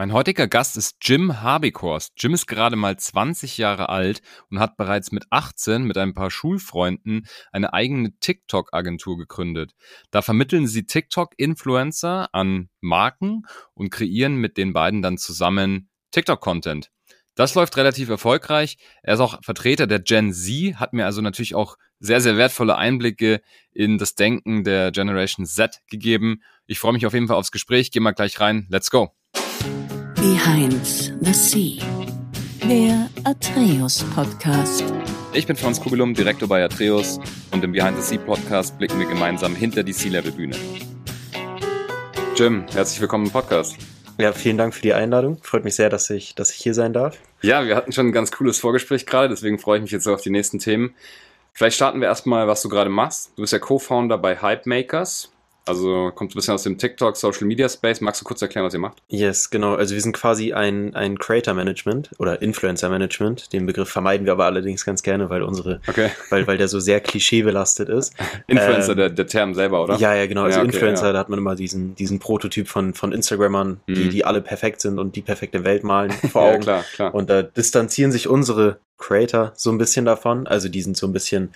Mein heutiger Gast ist Jim Habikhorst. Jim ist gerade mal 20 Jahre alt und hat bereits mit 18 mit ein paar Schulfreunden eine eigene TikTok-Agentur gegründet. Da vermitteln sie TikTok-Influencer an Marken und kreieren mit den beiden dann zusammen TikTok-Content. Das läuft relativ erfolgreich. Er ist auch Vertreter der Gen Z, hat mir also natürlich auch sehr, sehr wertvolle Einblicke in das Denken der Generation Z gegeben. Ich freue mich auf jeden Fall aufs Gespräch. Geh mal gleich rein. Let's go. Behind the Sea, der Atreus Podcast. Ich bin Franz Kugelum, Direktor bei Atreus und im Behind the Sea Podcast blicken wir gemeinsam hinter die Sea-Level-Bühne. Jim, herzlich willkommen im Podcast. Ja, vielen Dank für die Einladung. Freut mich sehr, dass ich, dass ich hier sein darf. Ja, wir hatten schon ein ganz cooles Vorgespräch gerade, deswegen freue ich mich jetzt auf die nächsten Themen. Vielleicht starten wir erstmal, was du gerade machst. Du bist ja Co-Founder bei Hype Makers. Also kommt ein bisschen aus dem TikTok, Social Media Space. Magst du kurz erklären, was ihr macht? Yes, genau. Also wir sind quasi ein, ein Creator Management oder Influencer Management. Den Begriff vermeiden wir aber allerdings ganz gerne, weil unsere, okay. weil, weil der so sehr klischeebelastet ist. Influencer, ähm, der, der Term selber, oder? Ja, ja, genau. Also ja, okay, Influencer, ja. da hat man immer diesen, diesen Prototyp von, von Instagrammern, mhm. die, die alle perfekt sind und die perfekte Welt malen vor Augen. ja, klar, klar. Und da distanzieren sich unsere Creator so ein bisschen davon. Also die sind so ein bisschen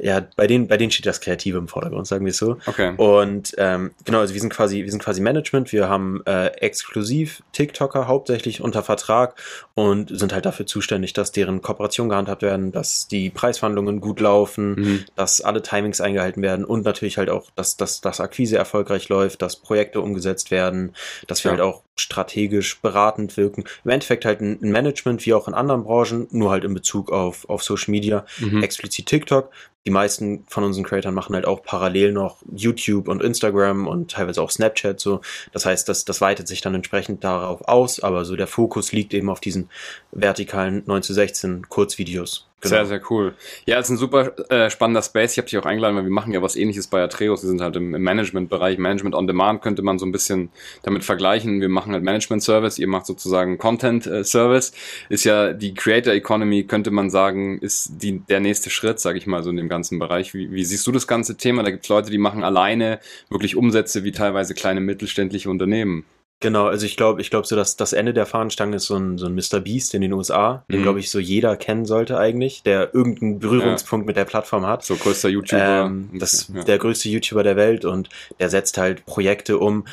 ja, bei denen, bei denen steht das Kreative im Vordergrund, sagen wir es so. Okay. Und ähm, genau, also wir sind quasi, wir sind quasi Management, wir haben äh, exklusiv TikToker hauptsächlich unter Vertrag und sind halt dafür zuständig, dass deren Kooperationen gehandhabt werden, dass die Preisverhandlungen gut laufen, mhm. dass alle Timings eingehalten werden und natürlich halt auch, dass, dass das Akquise erfolgreich läuft, dass Projekte umgesetzt werden, dass wir ja. halt auch strategisch beratend wirken. Im Endeffekt halt ein Management wie auch in anderen Branchen, nur halt in Bezug auf, auf Social Media, mhm. explizit TikTok die meisten von unseren Creatoren machen halt auch parallel noch YouTube und Instagram und teilweise auch Snapchat so. Das heißt, das, das weitet sich dann entsprechend darauf aus, aber so der Fokus liegt eben auf diesen vertikalen 9 zu 16 Kurzvideos. Genau. Sehr, sehr cool. Ja, es ist ein super äh, spannender Space. Ich habe dich auch eingeladen, weil wir machen ja was ähnliches bei Atreus. Wir sind halt im, im Management-Bereich. Management on Demand könnte man so ein bisschen damit vergleichen. Wir machen halt Management-Service, ihr macht sozusagen Content-Service. Ist ja die Creator Economy, könnte man sagen, ist die, der nächste Schritt, sage ich mal, so in dem ganzen Bereich. Wie, wie siehst du das ganze Thema? Da gibt es Leute, die machen alleine wirklich Umsätze wie teilweise kleine mittelständliche Unternehmen. Genau, also ich glaube, ich glaube so, dass das Ende der Fahnenstange ist so ein, so ein Mr. Beast in den USA, den mhm. glaube ich so jeder kennen sollte eigentlich, der irgendeinen Berührungspunkt ja. mit der Plattform hat. So größter YouTuber. Ähm, das ja. der größte YouTuber der Welt und der setzt halt Projekte um,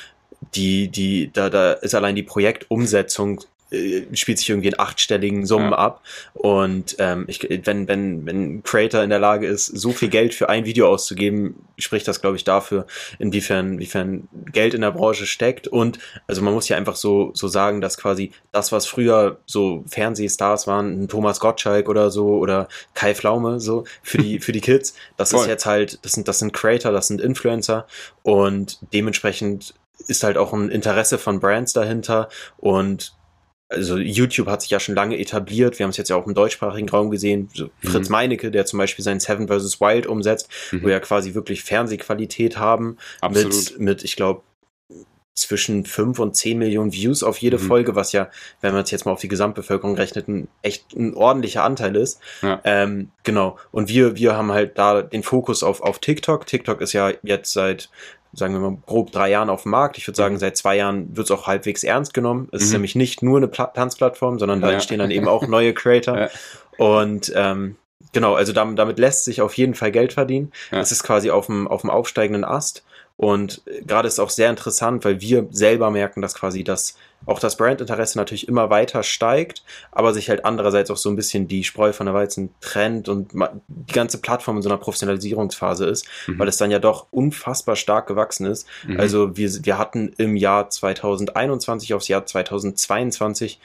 die, die, da, da ist allein die Projektumsetzung äh, spielt sich irgendwie in achtstelligen Summen ja. ab. Und ähm, ich, wenn, wenn, wenn ein Creator in der Lage ist, so viel Geld für ein Video auszugeben, spricht das, glaube ich, dafür, inwiefern, inwiefern Geld in der Branche steckt. Und also man muss ja einfach so, so sagen, dass quasi das, was früher so Fernsehstars waren, ein Thomas Gottschalk oder so oder Kai Flaume, so für die, für die Kids, das Voll. ist jetzt halt, das sind, das sind Creator, das sind Influencer und dementsprechend ist halt auch ein Interesse von Brands dahinter und also YouTube hat sich ja schon lange etabliert. Wir haben es jetzt ja auch im deutschsprachigen Raum gesehen. So Fritz mhm. Meinecke, der zum Beispiel sein Seven vs. Wild umsetzt, mhm. wo ja quasi wirklich Fernsehqualität haben. Absolut. Mit, mit ich glaube, zwischen fünf und zehn Millionen Views auf jede mhm. Folge, was ja, wenn man es jetzt mal auf die Gesamtbevölkerung rechnet, ein echt ein ordentlicher Anteil ist. Ja. Ähm, genau. Und wir, wir haben halt da den Fokus auf, auf TikTok. TikTok ist ja jetzt seit sagen wir mal, grob drei Jahren auf dem Markt. Ich würde sagen, mhm. seit zwei Jahren wird es auch halbwegs ernst genommen. Es mhm. ist nämlich nicht nur eine Pla Tanzplattform, sondern da ja. entstehen dann eben auch neue Creator. Ja. Und ähm, genau, also damit, damit lässt sich auf jeden Fall Geld verdienen. Es ist quasi auf dem, auf dem aufsteigenden Ast. Und gerade ist auch sehr interessant, weil wir selber merken, dass quasi das, auch das Brandinteresse natürlich immer weiter steigt, aber sich halt andererseits auch so ein bisschen die Spreu von der Weizen trennt und die ganze Plattform in so einer Professionalisierungsphase ist, mhm. weil es dann ja doch unfassbar stark gewachsen ist. Mhm. Also wir, wir hatten im Jahr 2021 aufs Jahr 2022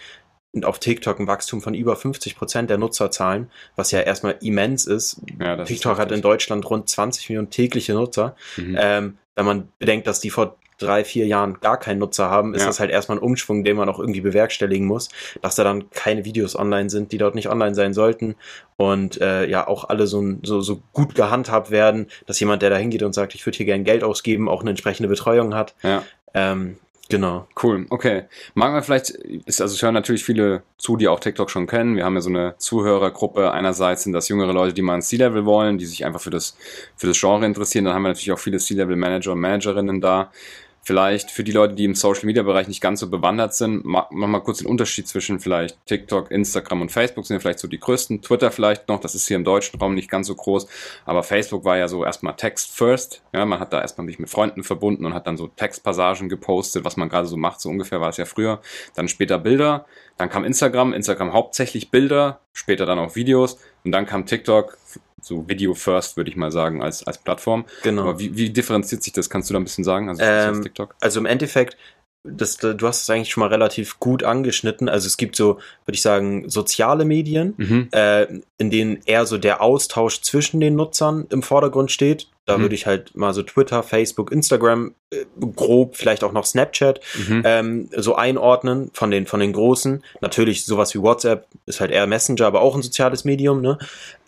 auf TikTok ein Wachstum von über 50 Prozent der Nutzerzahlen, was ja erstmal immens ist. Ja, TikTok ist hat in Deutschland rund 20 Millionen tägliche Nutzer. Mhm. Ähm, wenn man bedenkt, dass die vor drei, vier Jahren gar keinen Nutzer haben, ist ja. das halt erstmal ein Umschwung, den man auch irgendwie bewerkstelligen muss, dass da dann keine Videos online sind, die dort nicht online sein sollten und äh, ja auch alle so, so, so gut gehandhabt werden, dass jemand, der da hingeht und sagt, ich würde hier gern Geld ausgeben, auch eine entsprechende Betreuung hat. Ja. Ähm, Genau. Cool, okay. Machen wir vielleicht, ist, also es hören natürlich viele zu, die auch TikTok schon kennen. Wir haben ja so eine Zuhörergruppe. Einerseits sind das jüngere Leute, die mal ein C-Level wollen, die sich einfach für das, für das Genre interessieren. Dann haben wir natürlich auch viele C-Level-Manager und Managerinnen da. Vielleicht für die Leute, die im Social Media Bereich nicht ganz so bewandert sind, mach, mach mal kurz den Unterschied zwischen vielleicht TikTok, Instagram und Facebook sind ja vielleicht so die größten. Twitter vielleicht noch, das ist hier im deutschen Raum nicht ganz so groß, aber Facebook war ja so erstmal Text first. Ja, man hat da erstmal mich mit Freunden verbunden und hat dann so Textpassagen gepostet, was man gerade so macht, so ungefähr war es ja früher. Dann später Bilder, dann kam Instagram, Instagram hauptsächlich Bilder, später dann auch Videos und dann kam TikTok, so Video First, würde ich mal sagen, als, als Plattform. Genau. Aber wie, wie differenziert sich das? Kannst du da ein bisschen sagen? Also, Ähm, TikTok? Also im Endeffekt, das, du hast es eigentlich schon mal relativ gut angeschnitten. Also es gibt so, würde ich sagen, soziale Medien, Mhm. äh, in denen eher so der Austausch zwischen den Nutzern im Vordergrund steht. Da Mhm. würde ich halt mal so Twitter, Facebook, Instagram, äh, grob, vielleicht auch noch Snapchat Mhm. ähm, so einordnen von den, von den großen. Natürlich sowas wie WhatsApp ist halt eher Messenger, aber auch ein soziales Medium, ne?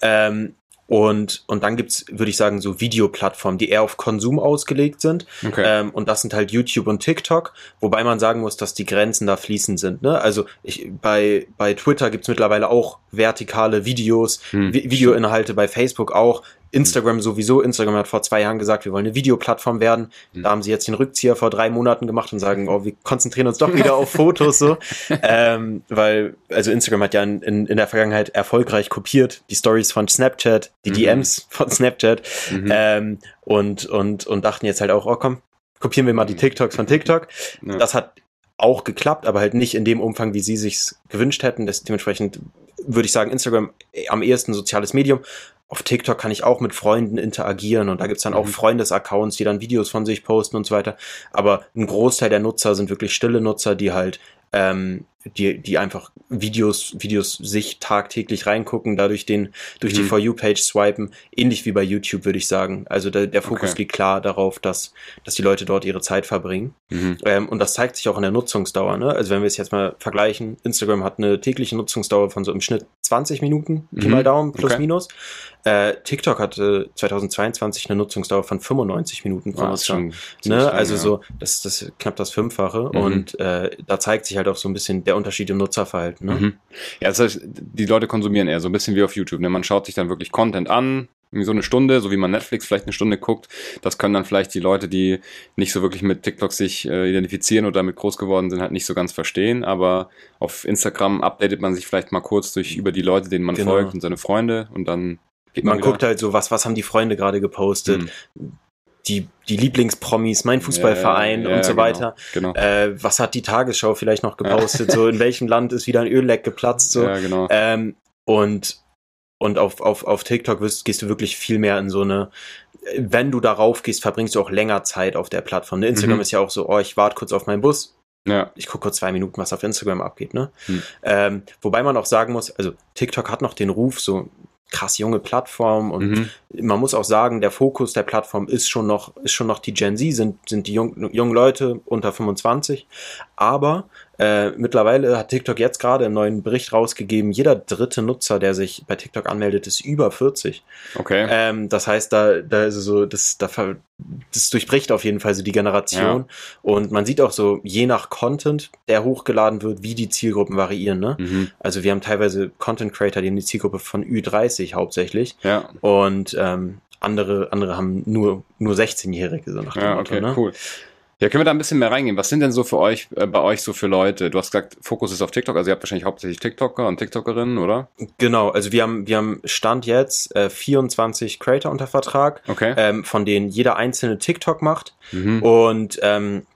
Ähm, und, und dann gibt's, würde ich sagen, so Videoplattformen, die eher auf Konsum ausgelegt sind. Okay. Ähm, und das sind halt YouTube und TikTok, wobei man sagen muss, dass die Grenzen da fließend sind. Ne? Also ich, bei, bei Twitter gibt's mittlerweile auch vertikale Videos, Hm, Vi Videoinhalte bei Facebook auch. Instagram sowieso. Instagram hat vor zwei Jahren gesagt, wir wollen eine Videoplattform werden. Hm. Da haben sie jetzt den Rückzieher vor drei Monaten gemacht und sagen, oh, wir konzentrieren uns doch wieder auf Fotos so. Ähm, weil, also Instagram hat ja in, in, in der Vergangenheit erfolgreich kopiert, die Stories von Snapchat, die Mhm. DMs von Snapchat Mhm. ähm, und, und, und dachten jetzt halt auch, oh komm, kopieren wir mal die TikToks von TikTok. Ja. Das hat auch geklappt, aber halt nicht in dem Umfang, wie sie sich's gewünscht hätten. Das, dementsprechend würde ich sagen, Instagram am ehesten soziales Medium. Auf TikTok kann ich auch mit Freunden interagieren und da gibt's dann auch Mhm. Freundesaccounts, die dann Videos von sich posten und so weiter. Aber ein Großteil der Nutzer sind wirklich stille Nutzer, die halt ähm, die, die einfach Videos, Videos sich tagtäglich reingucken, dadurch den, durch die Mhm. For You-Page swipen, ähnlich wie bei YouTube, würde ich sagen. Also der, der Fokus Okay. liegt klar darauf, dass, dass die Leute dort ihre Zeit verbringen. Mhm. Ähm, und das zeigt sich auch in der Nutzungsdauer. Ne? Also wenn wir es jetzt mal vergleichen, Instagram hat eine tägliche Nutzungsdauer von so im Schnitt 20 Minuten, Pi Mhm. mal Daumen, plus Okay. minus. Äh, TikTok hatte 2022 eine Nutzungsdauer von 95 Minuten pro Nutzer. Ne? Also ja. so, das, das ist knapp das Fünffache. Mhm. Und äh, da zeigt sich halt auch so ein bisschen der Unterschied im Nutzerverhalten. Ne? Mhm. Ja, das heißt, die Leute konsumieren eher so ein bisschen wie auf YouTube. Ne? Man schaut sich dann wirklich Content an, irgendwie so eine Stunde, so wie man Netflix vielleicht eine Stunde guckt. Das können dann vielleicht die Leute, die nicht so wirklich mit TikTok sich äh, identifizieren oder damit groß geworden sind, halt nicht so ganz verstehen. Aber auf Instagram updatet man sich vielleicht mal kurz durch über die Leute, denen man Genau. folgt und seine Freunde und dann Man wieder. guckt halt so, was, was haben die Freunde gerade gepostet, Mhm. Die, die Lieblingspromis, mein Fußballverein Ja, ja, und so genau, weiter. Genau. Äh, was hat die Tagesschau vielleicht noch gepostet? So, in welchem Land ist wieder ein Ölleck geplatzt? So. Ja, genau. Ähm, und und auf, auf, auf TikTok wirst, gehst du wirklich viel mehr in so eine, wenn du darauf gehst, verbringst du auch länger Zeit auf der Plattform. Ne? Instagram Mhm. ist ja auch so, oh, ich warte kurz auf meinen Bus, ja. ich gucke kurz zwei Minuten, was auf Instagram abgeht. Ne? Hm. Ähm, wobei man auch sagen muss, also TikTok hat noch den Ruf, so krass junge Plattform und Mhm. man muss auch sagen, der Fokus der Plattform ist schon noch, ist schon noch die Gen Z, sind, sind die jung, jungen Leute unter 25. Aber äh, mittlerweile hat TikTok jetzt gerade einen neuen Bericht rausgegeben, jeder dritte Nutzer, der sich bei TikTok anmeldet, ist über 40. Okay. Ähm, das heißt, da, da ist es so, das, da, das durchbricht auf jeden Fall so die Generation. Und man sieht auch so, je nach Content, der hochgeladen wird, wie die Zielgruppen variieren. Ne? Mhm. Also wir haben teilweise Content Creator, die haben die Zielgruppe von Ü30 hauptsächlich. Ja. Und ähm, andere, andere haben nur, nur 16-Jährige, so nach dem Ja, Motto. okay, ne? cool. Ja, können wir da ein bisschen mehr reingehen? Was sind denn so für euch, äh, bei euch so für Leute? Du hast gesagt, Fokus ist auf TikTok, also ihr habt wahrscheinlich hauptsächlich TikToker und TikTokerinnen, oder? Genau, also wir haben, wir haben Stand jetzt äh, 24 Creator unter Vertrag, Okay. ähm, von denen jeder einzelne TikTok macht. mhm. Und ähm,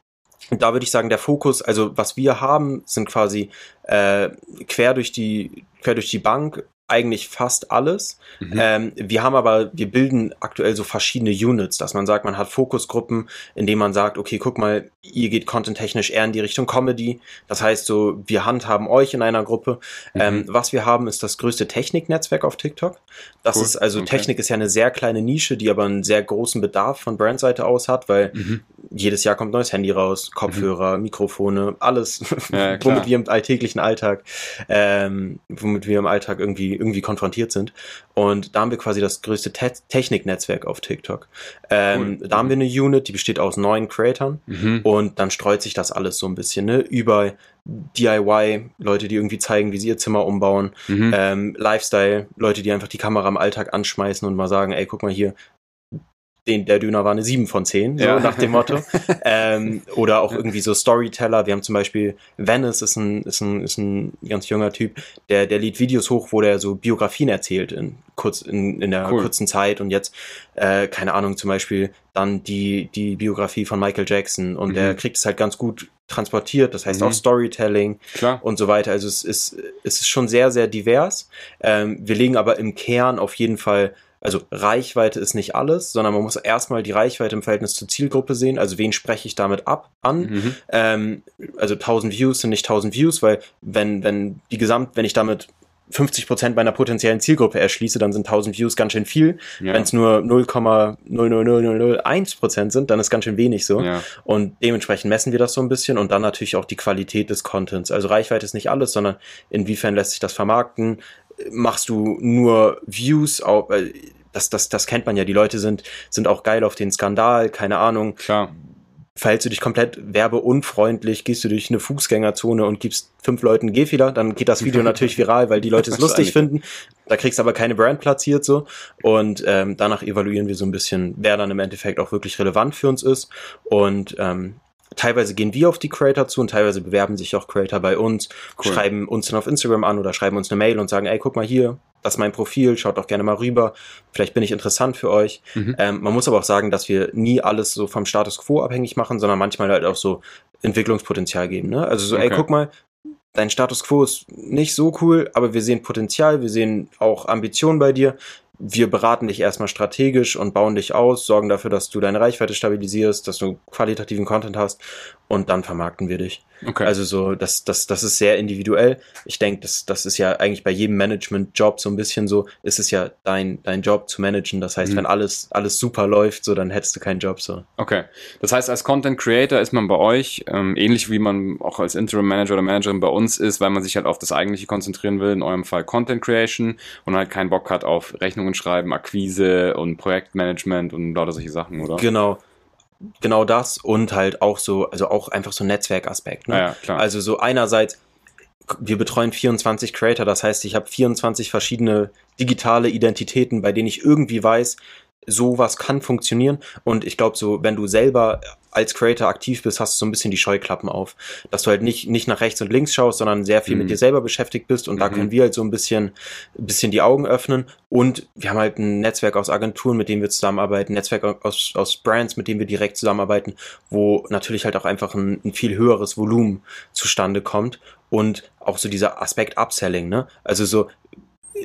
da würde ich sagen, der Fokus, also was wir haben, sind quasi äh, quer durch die quer durch die Bank eigentlich fast alles. Mhm. Ähm, wir haben aber, wir bilden aktuell so verschiedene Units, dass man sagt, man hat Fokusgruppen, in denen man sagt, okay, guck mal, ihr geht contenttechnisch eher in die Richtung Comedy. Das heißt so, wir handhaben euch in einer Gruppe. Mhm. Ähm, was wir haben, ist das größte Techniknetzwerk auf TikTok. Das Cool. ist also Okay. Technik ist ja eine sehr kleine Nische, die aber einen sehr großen Bedarf von Brandseite aus hat, weil Mhm. jedes Jahr kommt neues Handy raus, Kopfhörer, Mikrofone, alles, Ja, womit wir im alltäglichen Alltag, ähm, womit wir im Alltag irgendwie, irgendwie konfrontiert sind. Und da haben wir quasi das größte Te Techniknetzwerk auf TikTok. Ähm, Cool. Da haben wir eine Unit, die besteht aus neun Creatern Mhm. und dann streut sich das alles so ein bisschen, ne? Über DIY, Leute, die irgendwie zeigen, wie sie ihr Zimmer umbauen, Mhm. ähm, Lifestyle, Leute, die einfach die Kamera im Alltag anschmeißen und mal sagen, ey, guck mal hier, den, der Döner war eine 7 von 10, so Ja. nach dem Motto. ähm, oder auch irgendwie so Storyteller. Wir haben zum Beispiel Venice ist ein, ist ein, ist ein ganz junger Typ, der, der lädt Videos hoch, wo der so Biografien erzählt in kurz, in, in der Cool. kurzen Zeit und jetzt, äh, keine Ahnung, zum Beispiel dann die, die Biografie von Michael Jackson und Mhm. der kriegt es halt ganz gut transportiert, das heißt Mhm. auch Storytelling Klar. und so weiter. Also es ist, es ist schon sehr, sehr divers. Ähm, wir legen aber im Kern auf jeden Fall, also Reichweite ist nicht alles, sondern man muss erstmal die Reichweite im Verhältnis zur Zielgruppe sehen. Also wen spreche ich damit ab an? Mhm. Ähm, also 1000 Views sind nicht 1000 Views, weil wenn, wenn die Gesamt, wenn ich damit 50 Prozent meiner potenziellen Zielgruppe erschließe, dann sind 1000 Views ganz schön viel. Ja. Wenn es nur 0,00001 Prozent sind, dann ist ganz schön wenig so. Ja. Und dementsprechend messen wir das so ein bisschen und dann natürlich auch die Qualität des Contents. Also Reichweite ist nicht alles, sondern inwiefern lässt sich das vermarkten? Machst du nur Views auf, äh, das, das, das kennt man ja, die Leute sind, sind auch geil auf den Skandal, keine Ahnung. Klar. Verhältst du dich komplett werbeunfreundlich, gehst du durch eine Fußgängerzone und gibst fünf Leuten Gehfehler, dann geht das Video natürlich viral, weil die Leute es lustig finden. Da kriegst du aber keine Brand platziert so. Und ähm, danach evaluieren wir so ein bisschen, wer dann im Endeffekt auch wirklich relevant für uns ist. Und ähm, teilweise gehen wir auf die Creator zu und teilweise bewerben sich auch Creator bei uns, Cool. schreiben uns dann auf Instagram an oder schreiben uns eine Mail und sagen, ey, guck mal hier, das ist mein Profil, schaut doch gerne mal rüber, vielleicht bin ich interessant für euch. Mhm. Ähm, man muss aber auch sagen, dass wir nie alles so vom Status quo abhängig machen, sondern manchmal halt auch so Entwicklungspotenzial geben. Ne? Also so, ey, Okay. guck mal, dein Status quo ist nicht so cool, aber wir sehen Potenzial, wir sehen auch Ambitionen bei dir. Wir beraten dich erstmal strategisch und bauen dich aus, sorgen dafür, dass du deine Reichweite stabilisierst, dass du qualitativen Content hast und dann vermarkten wir dich. Okay. Also so, das, das, das ist sehr individuell. Ich denke, das, das ist ja eigentlich bei jedem Management-Job so ein bisschen so, ist es ja dein, dein Job zu managen. Das heißt, Mhm. wenn alles, alles super läuft, so, dann hättest du keinen Job so. Okay. Das heißt, als Content Creator ist man bei euch, ähm, ähnlich wie man auch als Interim Manager oder Managerin bei uns ist, weil man sich halt auf das Eigentliche konzentrieren will, in eurem Fall Content Creation und halt keinen Bock hat auf Rechnungen schreiben, Akquise und Projektmanagement und lauter solche Sachen, oder? Genau. Genau das und halt auch so, also auch einfach so ein Netzwerkaspekt. Ne? Ja, klar. Also so einerseits, wir betreuen 24 Creator, das heißt, ich habe 24 verschiedene digitale Identitäten, bei denen ich irgendwie weiß, sowas kann funktionieren. Und ich glaube, so, wenn du selber als Creator aktiv bist, hast du so ein bisschen die Scheuklappen auf. Dass du halt nicht, nicht nach rechts und links schaust, sondern sehr viel Mhm. mit dir selber beschäftigt bist. Und da Mhm. können wir halt so ein bisschen, bisschen die Augen öffnen. Und wir haben halt ein Netzwerk aus Agenturen, mit denen wir zusammenarbeiten, ein Netzwerk aus, aus Brands, mit denen wir direkt zusammenarbeiten, wo natürlich halt auch einfach ein, ein viel höheres Volumen zustande kommt. Und auch so dieser Aspekt Upselling, ne? Also so,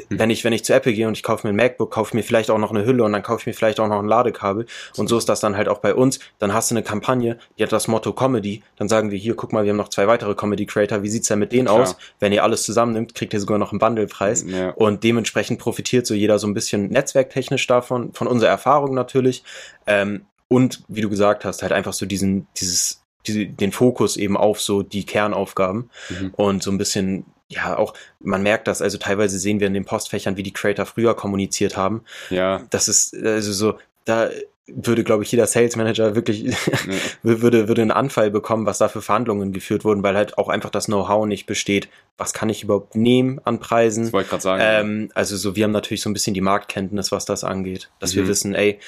wenn ich, wenn ich zu Apple gehe und ich kaufe mir ein MacBook, kaufe ich mir vielleicht auch noch eine Hülle und dann kaufe ich mir vielleicht auch noch ein Ladekabel. Und so ist das dann halt auch bei uns. Dann hast du eine Kampagne, die hat das Motto Comedy. Dann sagen wir hier, guck mal, wir haben noch zwei weitere Comedy Creator. Wie sieht's denn mit denen Klar. aus? Wenn ihr alles zusammennimmt, kriegt ihr sogar noch einen Bundlepreis. Ja. Und dementsprechend profitiert so jeder so ein bisschen netzwerktechnisch davon, von unserer Erfahrung natürlich. Ähm, und wie du gesagt hast, halt einfach so diesen, dieses, diese, den Fokus eben auf so die Kernaufgaben Mhm. und so ein bisschen, ja, auch, man merkt das, also teilweise sehen wir in den Postfächern, wie die Creator früher kommuniziert haben. Ja. Das ist, also so, da würde, glaube ich, jeder Sales Manager wirklich, würde, würde einen Anfall bekommen, was da für Verhandlungen geführt wurden, weil halt auch einfach das Know-how nicht besteht. Was kann ich überhaupt nehmen an Preisen? Das wollte ich gerade sagen. Ähm, also so, wir haben natürlich so ein bisschen die Marktkenntnis, was das angeht. Dass wir Mhm. wissen, ey,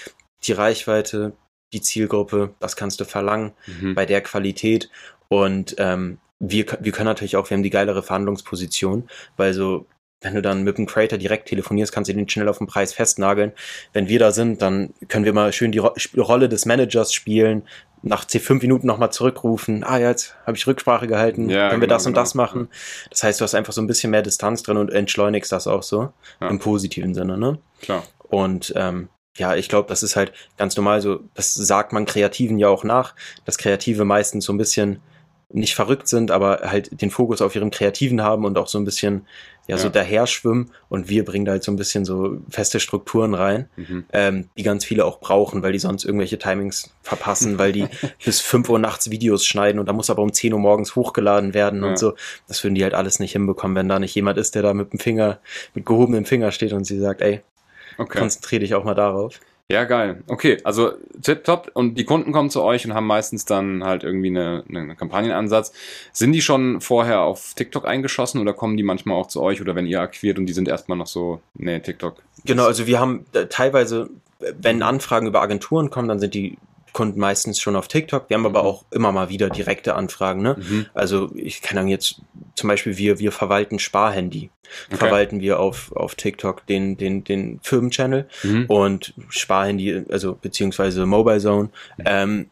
die Reichweite, die Zielgruppe, das kannst du verlangen mhm. bei der Qualität. Und ähm, wir, wir können natürlich auch, wir haben die geilere Verhandlungsposition, weil so, wenn du dann mit dem Creator direkt telefonierst, kannst du den schnell auf den Preis festnageln. Wenn wir da sind, dann können wir mal schön die Ro Rolle des Managers spielen, nach C5 Minuten nochmal zurückrufen, ah, ja, jetzt habe ich Rücksprache gehalten, Ja, können wir genau, das und genau. das machen. Das heißt, du hast einfach so ein bisschen mehr Distanz drin und entschleunigst das auch so, Ja. im positiven Sinne, ne? Klar. Und ähm, ja, ich glaube, das ist halt ganz normal so, das sagt man Kreativen ja auch nach, dass Kreative meistens so ein bisschen nicht verrückt sind, aber halt den Fokus auf ihrem Kreativen haben und auch so ein bisschen ja, so Ja. daher schwimmen und wir bringen da halt so ein bisschen so feste Strukturen rein, Mhm. ähm, die ganz viele auch brauchen, weil die sonst irgendwelche Timings verpassen, weil die bis 5 Uhr nachts Videos schneiden und da muss aber um 10 Uhr morgens hochgeladen werden Ja. und so. Das würden die halt alles nicht hinbekommen, wenn da nicht jemand ist, der da mit dem Finger, mit gehobenem Finger steht und sie sagt, ey, Okay. konzentriere dich auch mal darauf. Ja, geil. Okay, also tipptopp. Und die Kunden kommen zu euch und haben meistens dann halt irgendwie eine, eine Kampagnenansatz. Sind die schon vorher auf TikTok eingeschossen oder kommen die manchmal auch zu euch oder wenn ihr akquiert und die sind erstmal noch so, nee, TikTok. Genau, also wir haben äh, teilweise wenn Anfragen über Agenturen kommen, dann sind die Kunden meistens schon auf TikTok. Wir haben aber auch immer mal wieder direkte Anfragen. Ne? Mhm. Also ich kann dann jetzt zum Beispiel wir wir verwalten Sparhandy, Okay. verwalten wir auf auf TikTok den den den Firmenchannel Mhm. und Sparhandy also beziehungsweise Mobile Zone. Ähm,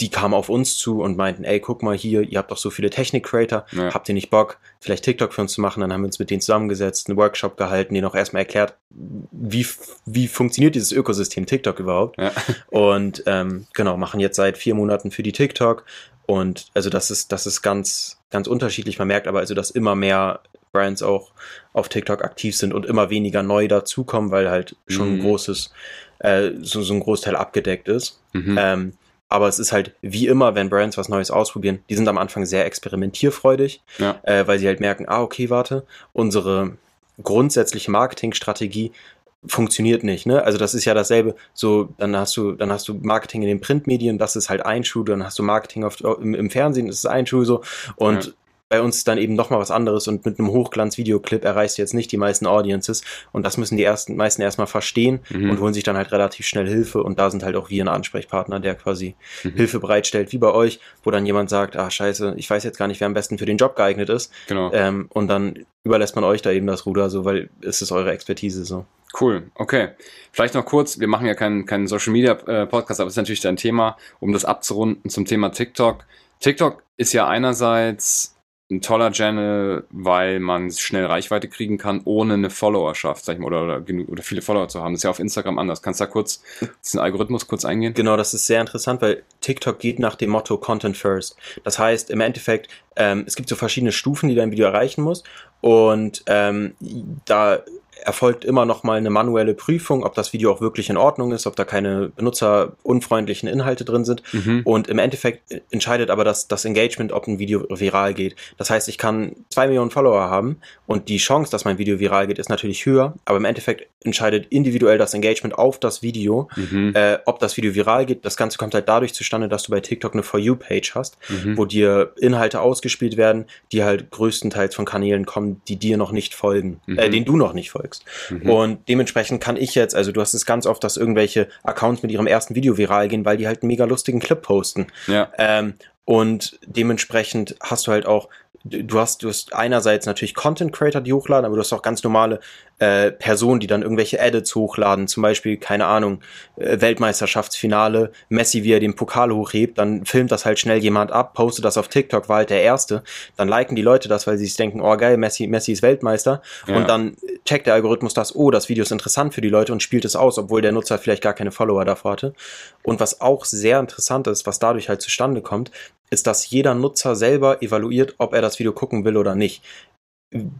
die kamen auf uns zu und meinten, ey, guck mal hier, ihr habt doch so viele Technik-Creator, Ja. habt ihr nicht Bock, vielleicht TikTok für uns zu machen? Dann haben wir uns mit denen zusammengesetzt, einen Workshop gehalten, denen auch erstmal erklärt, wie, wie funktioniert dieses Ökosystem TikTok überhaupt. Ja. Und ähm, genau, machen jetzt seit vier Monaten für die TikTok. Und also das ist, das ist ganz, ganz unterschiedlich. Man merkt aber also, dass immer mehr Brands auch auf TikTok aktiv sind und immer weniger neu dazukommen, weil halt schon ein Mhm. großes, äh, so, so ein Großteil abgedeckt ist. Mhm. Ähm, aber es ist halt wie immer, wenn Brands was Neues ausprobieren, die sind am Anfang sehr experimentierfreudig, Ja. äh, weil sie halt merken, ah, okay, warte, unsere grundsätzliche Marketingstrategie funktioniert nicht, ne? Also das ist ja dasselbe, so, dann hast du, dann hast du Marketing in den Printmedien, das ist halt ein Schuh, dann hast du Marketing auf, im, im Fernsehen, das ist ein Schuh so und Ja. Bei uns dann eben nochmal was anderes und mit einem Hochglanz-Videoclip erreichst du jetzt nicht die meisten Audiences und das müssen die ersten, meisten erstmal verstehen Mhm. und holen sich dann halt relativ schnell Hilfe und da sind halt auch wir ein Ansprechpartner, der quasi Mhm. Hilfe bereitstellt, wie bei euch, wo dann jemand sagt, ah scheiße, ich weiß jetzt gar nicht, wer am besten für den Job geeignet ist Genau. ähm, und dann überlässt man euch da eben das Ruder, so, weil es ist eure Expertise so. Cool, okay. Vielleicht noch kurz, wir machen ja keinen, keinen Social Media äh, Podcast, aber es ist natürlich dein Thema, um das abzurunden zum Thema TikTok. TikTok ist ja einerseits ein toller Channel, weil man schnell Reichweite kriegen kann, ohne eine Followerschaft, sag ich mal, oder, oder, oder viele Follower zu haben. Das ist ja auf Instagram anders. Kannst du da kurz diesen Algorithmus kurz eingehen? Genau, das ist sehr interessant, weil TikTok geht nach dem Motto Content First. Das heißt, im Endeffekt, ähm, es gibt so verschiedene Stufen, die dein Video erreichen muss. Und ähm, da erfolgt immer noch mal eine manuelle Prüfung, ob das Video auch wirklich in Ordnung ist, ob da keine benutzerunfreundlichen Inhalte drin sind. Mhm. Und im Endeffekt entscheidet aber das, das Engagement, ob ein Video viral geht. Das heißt, ich kann zwei Millionen Follower haben und die Chance, dass mein Video viral geht, ist natürlich höher. Aber im Endeffekt entscheidet individuell das Engagement auf das Video, Mhm. äh, ob das Video viral geht. Das Ganze kommt halt dadurch zustande, dass du bei TikTok eine For You-Page hast, Mhm. wo dir Inhalte ausgespielt werden, die halt größtenteils von Kanälen kommen, die dir noch nicht folgen, Mhm. äh, denen du noch nicht folgst. Mhm. Und dementsprechend kann ich jetzt, also du hast es ganz oft, dass irgendwelche Accounts mit ihrem ersten Video viral gehen, weil die halt einen mega lustigen Clip posten. Ja. Ähm, und dementsprechend hast du halt auch, du hast, du hast einerseits natürlich Content Creator, die hochladen, aber du hast auch ganz normale äh, Personen, die dann irgendwelche Edits hochladen, zum Beispiel, keine Ahnung, äh, Weltmeisterschaftsfinale, Messi, wie er den Pokal hochhebt, dann filmt das halt schnell jemand ab, postet das auf TikTok, war halt der Erste, dann liken die Leute das, weil sie sich denken, oh geil, Messi, Messi ist Weltmeister Ja. und dann checkt der Algorithmus das, oh, das Video ist interessant für die Leute und spielt es aus, obwohl der Nutzer vielleicht gar keine Follower davor hatte. Und was auch sehr interessant ist, was dadurch halt zustande kommt, ist, dass jeder Nutzer selber evaluiert, ob er das Video gucken will oder nicht.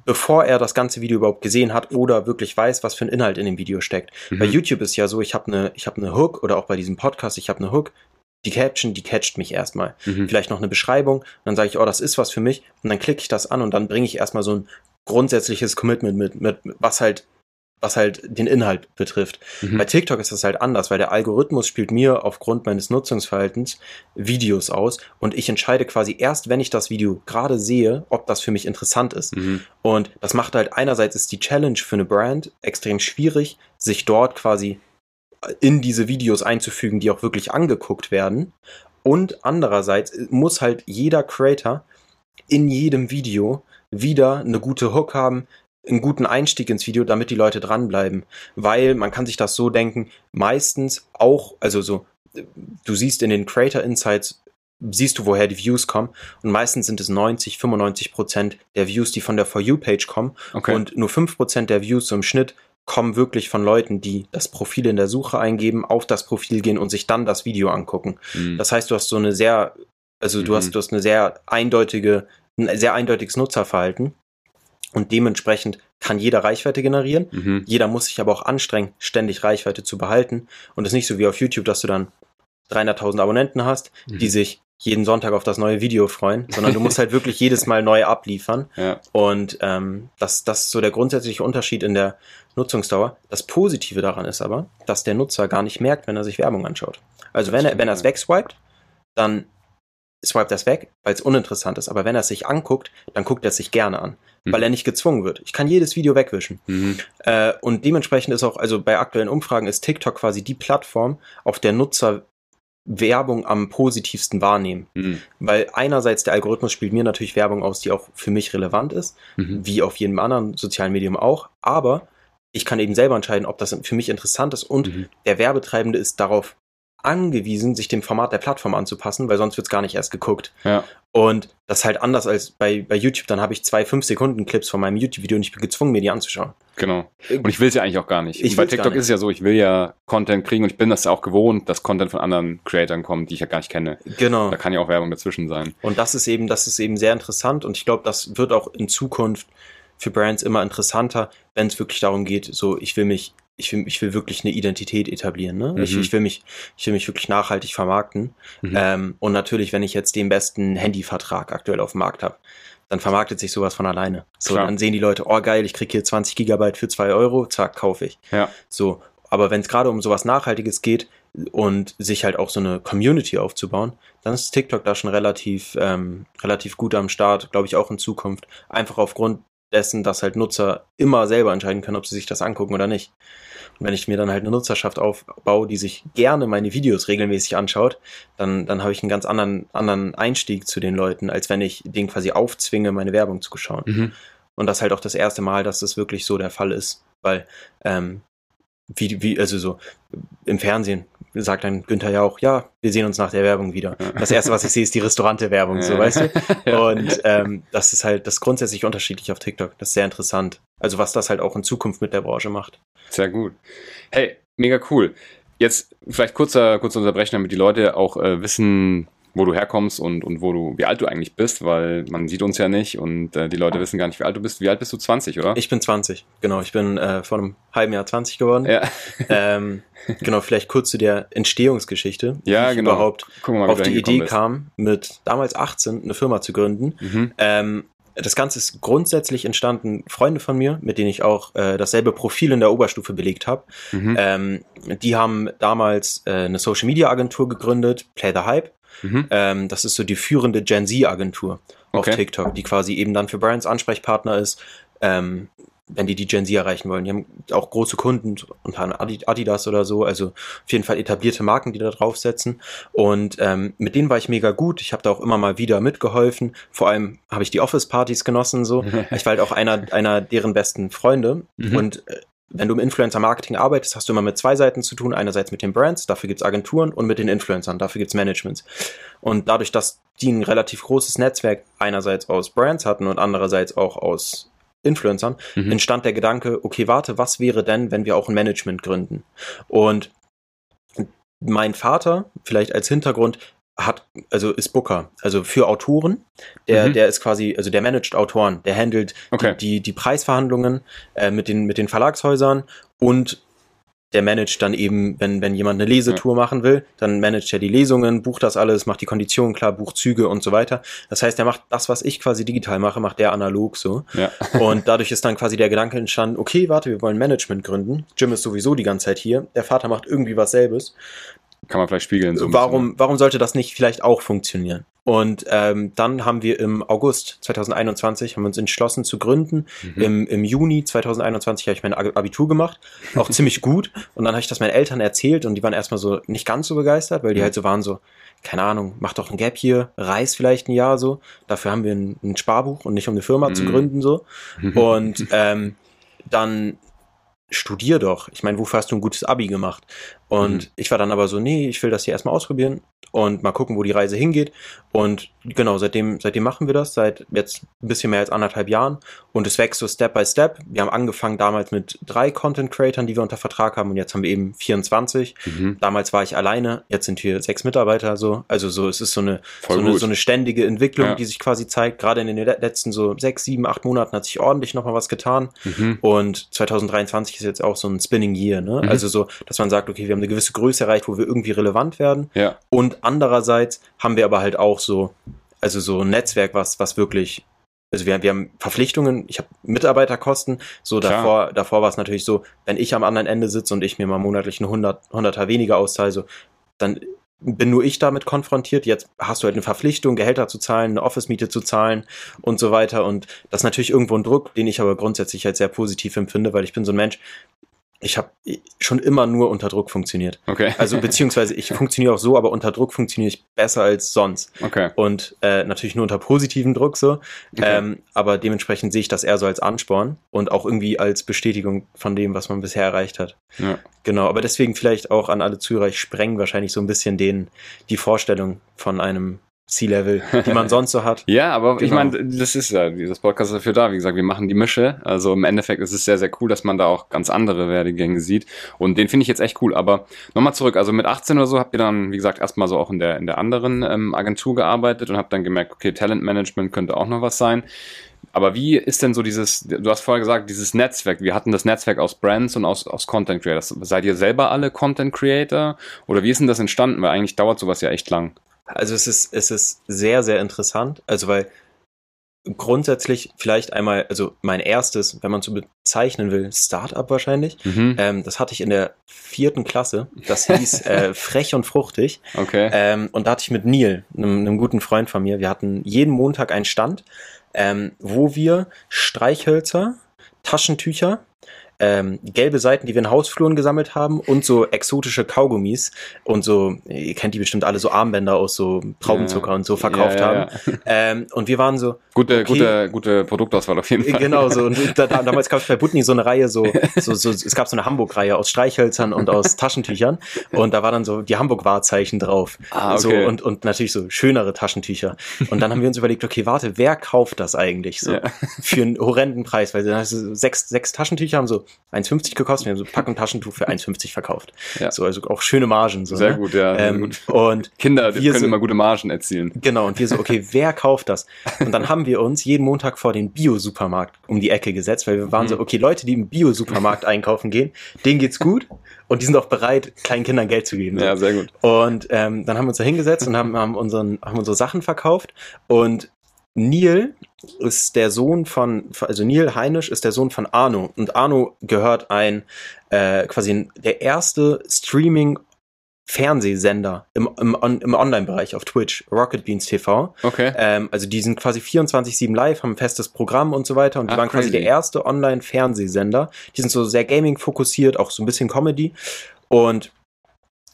Bevor er das ganze Video überhaupt gesehen hat oder wirklich weiß, was für ein Inhalt in dem Video steckt. Mhm. Bei YouTube ist ja so, ich habe eine habe eine Hook oder auch bei diesem Podcast, ich habe eine Hook, die Caption, die catcht mich erstmal. Mhm. Vielleicht noch eine Beschreibung, dann sage ich, oh, das ist was für mich und dann klicke ich das an und dann bringe ich erstmal so ein grundsätzliches Commitment mit, mit was halt was halt den Inhalt betrifft. Mhm. Bei TikTok ist das halt anders, weil der Algorithmus spielt mir aufgrund meines Nutzungsverhaltens Videos aus und ich entscheide quasi erst, wenn ich das Video gerade sehe, ob das für mich interessant ist. Mhm. Und das macht halt einerseits ist die Challenge für eine Brand extrem schwierig, sich dort quasi in diese Videos einzufügen, die auch wirklich angeguckt werden. Und andererseits muss halt jeder Creator in jedem Video wieder eine gute Hook haben, einen guten Einstieg ins Video, damit die Leute dranbleiben. Weil man kann sich das so denken, meistens auch, also so, du siehst in den Creator Insights, siehst du, woher die Views kommen. Und meistens sind es 90, 95 Prozent der Views, die von der For You-Page kommen. Okay. Und nur 5 Prozent der Views so im Schnitt kommen wirklich von Leuten, die das Profil in der Suche eingeben, auf das Profil gehen und sich dann das Video angucken. Mhm. Das heißt, du hast so eine sehr, also du Mhm. hast, du hast eine sehr eindeutige, ein sehr eindeutiges Nutzerverhalten und dementsprechend kann jeder Reichweite generieren. Mhm. Jeder muss sich aber auch anstrengen, ständig Reichweite zu behalten. Und es ist nicht so wie auf YouTube, dass du dann 300.000 Abonnenten hast, die Mhm. sich jeden Sonntag auf das neue Video freuen, sondern du musst halt wirklich jedes Mal neu abliefern. Ja. Und ähm, das, das ist so der grundsätzliche Unterschied in der Nutzungsdauer. Das Positive daran ist aber, dass der Nutzer gar nicht merkt, wenn er sich Werbung anschaut. Also wenn er, wenn er es wegswiped, dann swiped er es weg, weil es uninteressant ist. Aber wenn er es sich anguckt, dann guckt er es sich gerne an. Mhm. weil er nicht gezwungen wird. Ich kann jedes Video wegwischen. Mhm. Äh, und dementsprechend ist auch, also bei aktuellen Umfragen ist TikTok quasi die Plattform, auf der Nutzer Werbung am positivsten wahrnehmen. Mhm. Weil einerseits der Algorithmus spielt mir natürlich Werbung aus, die auch für mich relevant ist, Mhm. wie auf jedem anderen sozialen Medium auch, aber ich kann eben selber entscheiden, ob das für mich interessant ist und Mhm. der Werbetreibende ist darauf angewiesen, sich dem Format der Plattform anzupassen, weil sonst wird's gar nicht erst geguckt. Ja. Und das ist halt anders als bei, bei YouTube. Dann habe ich zwei 5-Sekunden-Clips von meinem YouTube-Video und ich bin gezwungen, mir die anzuschauen. Genau. Und ich will es ja eigentlich auch gar nicht. Ich Bei TikTok nicht. ist es ja so, ich will ja Content kriegen und ich bin das auch gewohnt, dass Content von anderen Creatoren kommt, die ich ja gar nicht kenne. Genau. Da kann ja auch Werbung dazwischen sein. Und das ist eben, das ist eben sehr interessant und ich glaube, das wird auch in Zukunft für Brands immer interessanter, wenn es wirklich darum geht, so ich will mich, ich will, ich will wirklich eine Identität etablieren, ne? Ich, Mhm. ich will mich, ich will mich wirklich nachhaltig vermarkten. Mhm. Ähm, und natürlich, wenn ich jetzt den besten Handyvertrag aktuell auf dem Markt habe, dann vermarktet sich sowas von alleine. So, Klar. dann sehen die Leute, oh geil, ich krieg hier 20 Gigabyte für 2 Euro, zack, kaufe ich. Ja. So, aber wenn es gerade um sowas Nachhaltiges geht und sich halt auch so eine Community aufzubauen, dann ist TikTok da schon relativ, ähm, relativ gut am Start, glaube ich auch in Zukunft. Einfach aufgrund dessen, dass halt Nutzer immer selber entscheiden können, ob sie sich das angucken oder nicht. Und wenn ich mir dann halt eine Nutzerschaft aufbaue, die sich gerne meine Videos regelmäßig anschaut, dann, dann habe ich einen ganz anderen, anderen Einstieg zu den Leuten, als wenn ich denen quasi aufzwinge, meine Werbung zu schauen. Mhm. Und das ist halt auch das erste Mal, dass das wirklich so der Fall ist. Weil, ähm, wie, wie, also so im Fernsehen sagt dann Günther ja auch, ja, wir sehen uns nach der Werbung wieder. Das erste, was ich sehe, ist die Restaurante-Werbung, so weißt du? Und ähm, das ist halt das ist grundsätzlich unterschiedlich auf TikTok. Das ist sehr interessant. Also was das halt auch in Zukunft mit der Branche macht. Sehr gut. Hey, mega cool. Jetzt vielleicht kurzer, kurzer Unterbrechen, damit die Leute auch äh, wissen, wo du herkommst und, und wo du, wie alt du eigentlich bist, weil man sieht uns ja nicht und äh, die Leute wissen gar nicht, wie alt du bist. Wie alt bist du? 20, oder? Ich bin 20, genau. Ich bin äh, vor einem halben Jahr 20 geworden. ja, Ähm, genau, vielleicht kurz zu der Entstehungsgeschichte. wie ja ich genau. überhaupt mal, auf wie du die Idee bist. kam, mit damals 18 eine Firma zu gründen. Mhm. Ähm, das Ganze ist grundsätzlich entstanden, Freunde von mir, mit denen ich auch äh, dasselbe Profil in der Oberstufe belegt habe. Mhm. Ähm, die haben damals äh, eine Social Media Agentur gegründet, Play the Hype. Mhm. Ähm, das ist so die führende Gen Z Agentur auf Okay. TikTok, die quasi eben dann für Brands Ansprechpartner ist, ähm, wenn die die Gen Z erreichen wollen. Die haben auch große Kunden, unter anderem Adi- Adidas oder so, also auf jeden Fall etablierte Marken, die da draufsetzen. Und ähm, mit denen war ich mega gut. Ich habe da auch immer mal wieder mitgeholfen. Vor allem habe ich die Office-Partys genossen. So, ich war halt auch einer, einer deren besten Freunde. Mhm. Und äh, wenn du im Influencer-Marketing arbeitest, hast du immer mit zwei Seiten zu tun. Einerseits mit den Brands, dafür gibt's Agenturen, und mit den Influencern, dafür gibt's Managements. Und dadurch, dass die ein relativ großes Netzwerk einerseits aus Brands hatten und andererseits auch aus Influencern, Mhm. entstand der Gedanke, okay, warte, was wäre denn, wenn wir auch ein Management gründen? Und mein Vater, vielleicht als Hintergrund, hat, also ist Booker, also für Autoren. Der, Mhm. der ist quasi, also der managt Autoren, der handelt Okay. die, die, die Preisverhandlungen äh, mit, den, mit den Verlagshäusern und der managt dann eben, wenn, wenn jemand eine Lesetour machen will, dann managt er die Lesungen, bucht das alles, macht die Konditionen klar, bucht Züge und so weiter. Das heißt, er macht das, was ich quasi digital mache, macht der analog so. Ja. Und dadurch ist dann quasi der Gedanke entstanden, okay, warte, wir wollen Management gründen. Jim ist sowieso die ganze Zeit hier. Der Vater macht irgendwie was selbes. Kann man vielleicht spiegeln. So warum, warum sollte das nicht vielleicht auch funktionieren? Und ähm, dann haben wir im August 2021 haben wir uns entschlossen zu gründen. Mhm. Im, Im Juni 2021 habe ich mein Ab- Abitur gemacht, auch ziemlich gut. Und dann habe ich das meinen Eltern erzählt und die waren erstmal so nicht ganz so begeistert, weil die Mhm. halt so waren so, keine Ahnung, mach doch ein Gap hier, reis vielleicht ein Jahr so. Dafür haben wir ein, ein Sparbuch und nicht um eine Firma zu Mhm. gründen so. Und ähm, dann studier doch. Ich meine, wofür hast du ein gutes Abi gemacht? Und Mhm. ich war dann aber so, nee, ich will das hier erstmal ausprobieren und mal gucken, wo die Reise hingeht. Und genau, seitdem, seitdem machen wir das, seit jetzt ein bisschen mehr als anderthalb Jahren. Und es wächst so Step by Step. Wir haben angefangen damals mit drei Content Creatern, die wir unter Vertrag haben und jetzt haben wir eben 24. Mhm. Damals war ich alleine, jetzt sind wir sechs Mitarbeiter so. Also so, es ist so eine, Voll so eine, gut. so eine ständige Entwicklung, Ja. die sich quasi zeigt. Gerade in den le- letzten so sechs, sieben, acht Monaten hat sich ordentlich nochmal was getan. Mhm. Und 2023 ist jetzt auch so ein Spinning Year, ne? Mhm. Also so, dass man sagt, okay, wir haben eine gewisse Größe erreicht, wo wir irgendwie relevant werden. Ja. Und andererseits haben wir aber halt auch so, also so ein Netzwerk, was, was wirklich, also wir, wir haben Verpflichtungen, ich habe Mitarbeiterkosten, so Klar. davor, davor war es natürlich so, wenn ich am anderen Ende sitze und ich mir mal monatlich eine 100, 100er weniger auszahle, so, dann bin nur ich damit konfrontiert. Jetzt hast du halt eine Verpflichtung, Gehälter zu zahlen, eine Office-Miete zu zahlen und so weiter. Und das ist natürlich irgendwo ein Druck, den ich aber grundsätzlich halt sehr positiv empfinde, weil ich bin so ein Mensch, ich habe schon immer nur unter Druck funktioniert. Okay. Also beziehungsweise ich funktioniere auch so, aber unter Druck funktioniere ich besser als sonst. Okay. Und äh, natürlich nur unter positiven Druck so. Okay. Ähm, aber dementsprechend sehe ich das eher so als Ansporn und auch irgendwie als Bestätigung von dem, was man bisher erreicht hat. Ja. Genau, aber deswegen vielleicht auch an alle Zuhörer, ich spreng wahrscheinlich so ein bisschen den, die Vorstellung von einem C-Level, die man sonst so hat. Ja, aber ich Genau. meine, das ist ja, dieses Podcast ist dafür da. Wie gesagt, wir machen die Mische. Also im Endeffekt ist es sehr, sehr cool, dass man da auch ganz andere Werdegänge sieht. Und den finde ich jetzt echt cool. Aber nochmal zurück. Also mit 18 oder so habt ihr dann, wie gesagt, erstmal so auch in der, in der anderen ähm, Agentur gearbeitet und habt dann gemerkt, okay, Talentmanagement könnte auch noch was sein. Aber wie ist denn so dieses, du hast vorher gesagt, dieses Netzwerk, wir hatten das Netzwerk aus Brands und aus, aus Content Creators. Seid ihr selber alle Content Creator? Oder wie ist denn das entstanden? Weil eigentlich dauert sowas ja echt lang. Also es ist, es ist sehr, sehr interessant. Also weil grundsätzlich vielleicht einmal, also mein erstes, wenn man so bezeichnen will, Startup wahrscheinlich. Mhm. Ähm, das hatte ich in der vierten Klasse. Das hieß äh, Frech und Fruchtig. Okay. Ähm, und da hatte ich mit Neil, einem, einem guten Freund von mir, wir hatten jeden Montag einen Stand, ähm, wo wir Streichhölzer, Taschentücher, ähm, gelbe Seiten, die wir in Hausfluren gesammelt haben und so exotische Kaugummis und so, ihr kennt die bestimmt alle, so Armbänder aus so Traubenzucker und so verkauft Ja, ja, haben. Ähm, und wir waren so, Gute, Okay. gute, gute Produktauswahl auf jeden Fall. Genau, so. Und da, da, damals gab es bei Butni so eine Reihe, so, so, so, es gab so eine Hamburg-Reihe aus Streichhölzern und aus Taschentüchern. Und da war dann so die Hamburg-Wahrzeichen drauf. Ah, So, okay. und, und natürlich so schönere Taschentücher. Und dann haben wir uns überlegt, okay, warte, wer kauft das eigentlich so? Ja. Für einen horrenden Preis, weil dann hast du sechs, sechs Taschentücher haben so 1,50 gekostet, wir haben so ein Packen Taschentuch für 1,50 verkauft. Ja. So, also auch schöne Margen. So, Sehr ne? gut, ja. sehr Ähm, gut. Und Kinder wir können so- immer gute Margen erzielen. Genau, und wir so, okay, wer kauft das? Und dann haben wir uns jeden Montag vor den Bio-Supermarkt um die Ecke gesetzt, weil wir waren Mhm. so, okay, Leute, die im Bio-Supermarkt einkaufen gehen, denen geht's gut und die sind auch bereit, kleinen Kindern Geld zu geben. so. Ja, sehr gut. Und ähm, dann haben wir uns da hingesetzt und haben, haben, unseren, haben unsere Sachen verkauft. Und Neil ist der Sohn von, also Neil Heinisch ist der Sohn von Arno. Und Arno gehört ein, äh, quasi der erste Streaming- Fernsehsender im, im, im Online-Bereich auf Twitch, Rocket Beans TV. Okay. Ähm, also die sind quasi 24-7 live, haben ein festes Programm und so weiter und die Ach, waren quasi crazy. der erste Online-Fernsehsender. Die sind so sehr Gaming-fokussiert, auch so ein bisschen Comedy. Und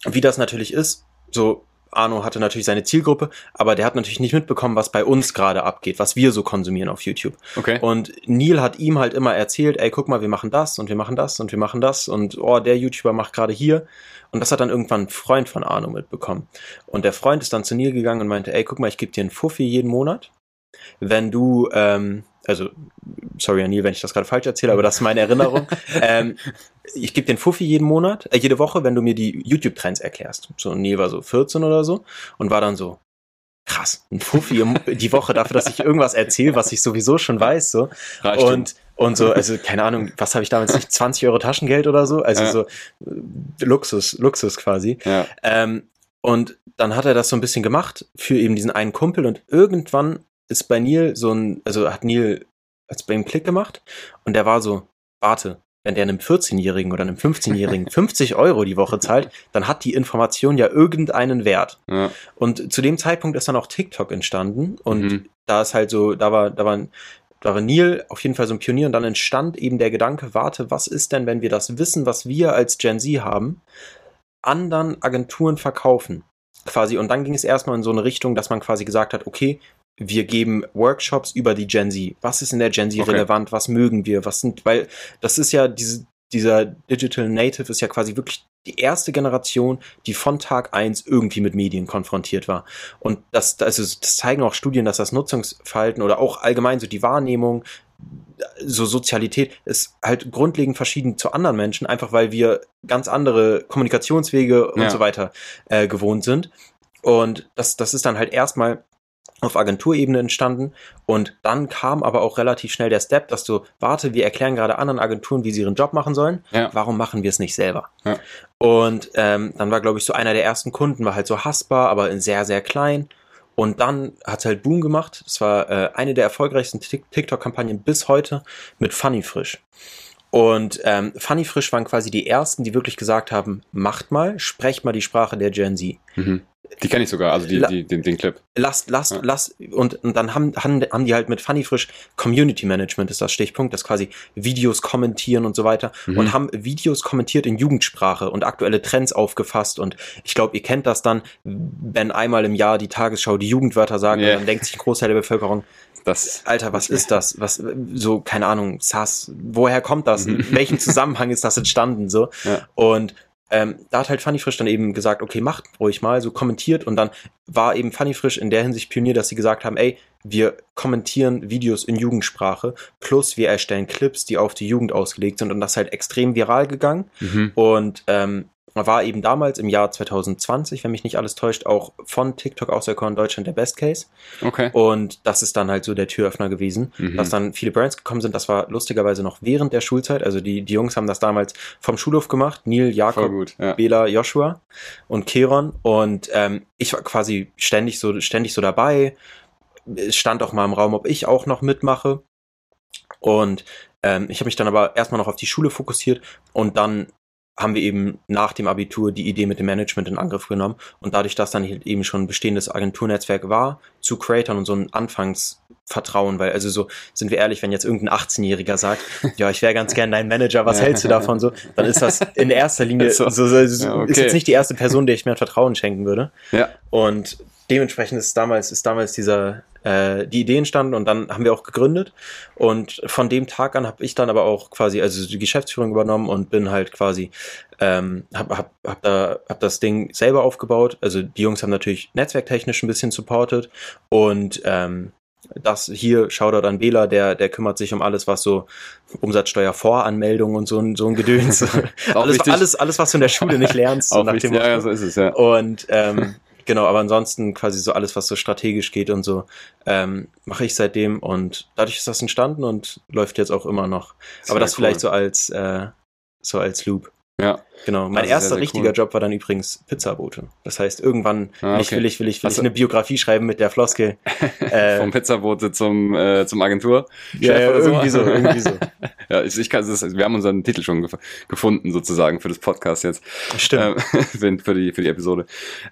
wie das natürlich ist, so Arno hatte natürlich seine Zielgruppe, aber der hat natürlich nicht mitbekommen, was bei uns gerade abgeht, was wir so konsumieren auf YouTube. Okay. Und Neil hat ihm halt immer erzählt, ey, guck mal, wir machen das und wir machen das und wir machen das und oh, der YouTuber macht gerade hier. Und das hat dann irgendwann ein Freund von Arno mitbekommen. Und der Freund ist dann zu Neil gegangen und meinte, ey, guck mal, ich gebe dir einen Fuffi jeden Monat, wenn du, ähm, also, sorry, Neil, wenn ich das gerade falsch erzähle, aber das ist meine Erinnerung. ähm, ich gebe einen Fuffi jeden Monat, äh, jede Woche, wenn du mir die YouTube-Trends erklärst. So, und Neil war so 14 oder so und war dann so, krass, ein Fuffi die Woche dafür, dass ich irgendwas erzähle, was ich sowieso schon weiß, so. Reicht Und, und so, also keine Ahnung, was habe ich damals nicht, 20 Euro Taschengeld oder so? Also Ja. so äh, Luxus, Luxus quasi. Ja. Ähm, und dann hat er das so ein bisschen gemacht für eben diesen einen Kumpel und irgendwann ist bei Neil so ein, also hat Neil als bei ihm Klick gemacht und der war so, warte, wenn der einem 14-Jährigen oder einem 15-Jährigen 50 Euro die Woche zahlt, dann hat die Information ja irgendeinen Wert. Ja. Und zu dem Zeitpunkt ist dann auch TikTok entstanden und Mhm. da ist halt so, da war, da war, da war Neil auf jeden Fall so ein Pionier und dann entstand eben der Gedanke, warte, was ist denn, wenn wir das Wissen, was wir als Gen Z haben, anderen Agenturen verkaufen? Quasi, und dann ging es erstmal in so eine Richtung, dass man quasi gesagt hat, okay, wir geben Workshops über die Gen Z. Was ist in der Gen Z Okay. relevant? Was mögen wir? Was sind, weil das ist ja diese, dieser Digital Native ist ja quasi wirklich die erste Generation, die von Tag eins irgendwie mit Medien konfrontiert war. Und das, also das zeigen auch Studien, dass das Nutzungsverhalten oder auch allgemein so die Wahrnehmung, so Sozialität ist halt grundlegend verschieden zu anderen Menschen, einfach weil wir ganz andere Kommunikationswege und Ja. so weiter äh, gewohnt sind. Und das, das ist dann halt erstmal auf Agenturebene entstanden und dann kam aber auch relativ schnell der Step, dass du, warte, wir erklären gerade anderen Agenturen, wie sie ihren Job machen sollen. Ja. Warum machen wir es nicht selber? Ja. Und ähm, dann war, glaube ich, so einer der ersten Kunden, war halt so hassbar, aber sehr, sehr klein. Und dann hat es halt Boom gemacht. Das war äh, eine der erfolgreichsten Tik- TikTok-Kampagnen bis heute mit Funny Frisch. Und ähm, Funny Frisch waren quasi die ersten, die wirklich gesagt haben, macht mal, sprecht mal die Sprache der Gen Z. Mhm. Die kenne ich sogar, also die, die, den, den Clip. lasst, lasst, Ja. lasst, und, und dann haben, haben, haben die halt mit Funny Frisch Community Management ist das Stichpunkt, das quasi Videos kommentieren und so weiter Mhm. und haben Videos kommentiert in Jugendsprache und aktuelle Trends aufgefasst und ich glaube, ihr kennt das dann, wenn einmal im Jahr die Tagesschau die Jugendwörter Ja. und dann denkt sich ein Großteil der Bevölkerung, Das, Alter, was ist das? Was, so, keine Ahnung, Sass, woher kommt das? Mhm. In welchem Zusammenhang ist das entstanden, so? Ja. Und, ähm, da hat halt Funny Frisch dann eben gesagt, okay, macht ruhig mal, so kommentiert. Und dann war eben Funny Frisch in der Hinsicht Pionier, dass sie gesagt haben, ey, wir kommentieren Videos in Jugendsprache, plus wir erstellen Clips, die auf die Jugend ausgelegt sind. Und das ist halt extrem viral gegangen. Mhm. und ähm, war eben damals im Jahr 2020, wenn mich nicht alles täuscht, auch von TikTok auserkoren Deutschland der Best Case. Okay. Und das ist dann halt so der Türöffner gewesen, Mhm. dass dann viele Brands gekommen sind. Das war lustigerweise noch während der Schulzeit. Also die, die Jungs haben das damals vom Schulhof gemacht. Neil, Jakob, gut, ja. Bela, Joshua und Keron. Und ähm, ich war quasi ständig so, ständig so dabei. Es stand auch mal im Raum, ob ich auch noch mitmache. Und ähm, ich habe mich dann aber erstmal noch auf die Schule fokussiert und dann haben wir eben nach dem Abitur die Idee mit dem Management in Angriff genommen. Und dadurch, dass dann halt eben schon ein bestehendes Agenturnetzwerk war, zu Creatern und so ein Anfangsvertrauen, weil also so, sind wir ehrlich, wenn jetzt irgendein 18-Jähriger sagt, ja, ich wäre ganz gern dein Manager, was hältst du davon so, dann ist das in erster Linie So. so, so, so Ja, okay. ist jetzt nicht die erste Person, der ich mir Vertrauen schenken würde. Ja. Und dementsprechend ist damals, ist damals dieser, äh, die Idee entstanden und dann haben wir auch gegründet. Und von dem Tag an habe ich dann aber auch quasi, also die Geschäftsführung übernommen und bin halt quasi, ähm, hab, hab, hab, da, hab das Ding selber aufgebaut. Also die Jungs haben natürlich netzwerktechnisch ein bisschen supported und ähm, das hier, Shoutout an Bela, der, der kümmert sich um alles, was so Umsatzsteuervoranmeldung und so ein, so ein Gedöns. Alles, wichtig. alles, alles, was du in der Schule nicht lernst. so nach wichtig. dem Ja, so ist es, ja. Und ähm, genau, aber ansonsten quasi so alles, was so strategisch geht und so, ähm, mache ich seitdem und dadurch ist das entstanden und läuft jetzt auch immer noch. Sehr aber das cool. vielleicht so als äh, so als Loop. Ja. Genau. Mein ist sehr, erster sehr richtiger cool. Job war dann übrigens Pizzabote. Das heißt, irgendwann Ah, will ich, okay. will ich, will ich, will ich eine Biografie schreiben mit der Floskel. Äh, Vom Pizzabote zum, äh, zum Agentur. ja, ja, irgendwie so, irgendwie so. Ja, ich, ich kann, das, wir haben unseren Titel schon gef gefunden, sozusagen, für das Podcast jetzt. Stimmt. Für, für, die, für die Episode.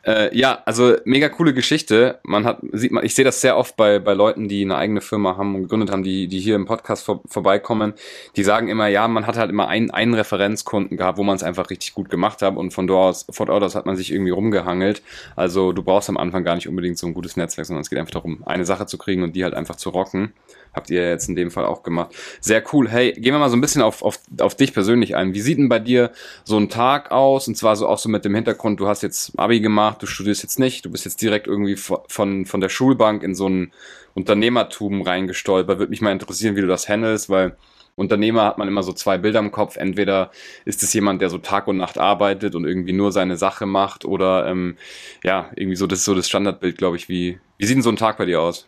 Äh, ja, also mega coole Geschichte. Man hat, sieht man, ich sehe das sehr oft bei, bei Leuten, die eine eigene Firma haben und gegründet haben, die, die hier im Podcast vor, vorbeikommen. Die sagen immer, ja, man hat halt immer einen, einen Referenzkunden gehabt, wo man es einfach richtig gut gemacht hat und von dort aus, von dort hat man sich irgendwie rumgehangelt. Also du brauchst am Anfang gar nicht unbedingt so ein gutes Netzwerk, sondern es geht einfach darum, eine Sache zu kriegen und die halt einfach zu rocken. Habt ihr jetzt in dem Fall auch gemacht. Sehr cool. Hey, gehen wir mal so ein bisschen auf, auf, auf dich persönlich ein. Wie sieht denn bei dir so ein Tag aus? Und zwar so auch so mit dem Hintergrund, du hast jetzt Abi gemacht, du studierst jetzt nicht, du bist jetzt direkt irgendwie von, von der Schulbank in so ein Unternehmertum reingestolpert. Würde mich mal interessieren, wie du das handelst, weil Unternehmer hat man immer so zwei Bilder im Kopf. Entweder ist es jemand, der so Tag und Nacht arbeitet und irgendwie nur seine Sache macht oder ähm, ja, irgendwie so, das ist so das Standardbild, glaube ich. Wie, wie sieht denn so ein Tag bei dir aus?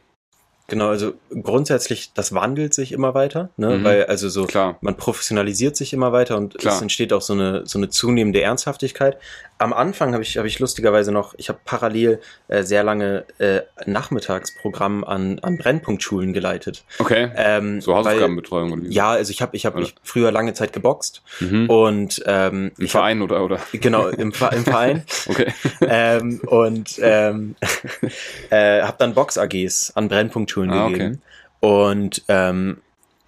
Genau, also grundsätzlich, das wandelt sich immer weiter, ne? Mhm. Weil also so Klar. man professionalisiert sich immer weiter und Klar. es entsteht auch so eine so eine zunehmende Ernsthaftigkeit. Am Anfang habe ich habe ich lustigerweise noch, ich habe parallel äh, sehr lange äh, Nachmittagsprogramm an an Brennpunktschulen geleitet. Okay. Ähm, so Hausaufgabenbetreuung wie? ja, also ich habe ich habe Oder? ich früher lange Zeit geboxt Mhm. und ähm, Im ich hab, Verein oder, oder? genau im, im Verein Okay. ähm, und ähm, äh, habe dann Box-AGs an Brennpunktschulen Ah, okay. gegeben. Und ähm,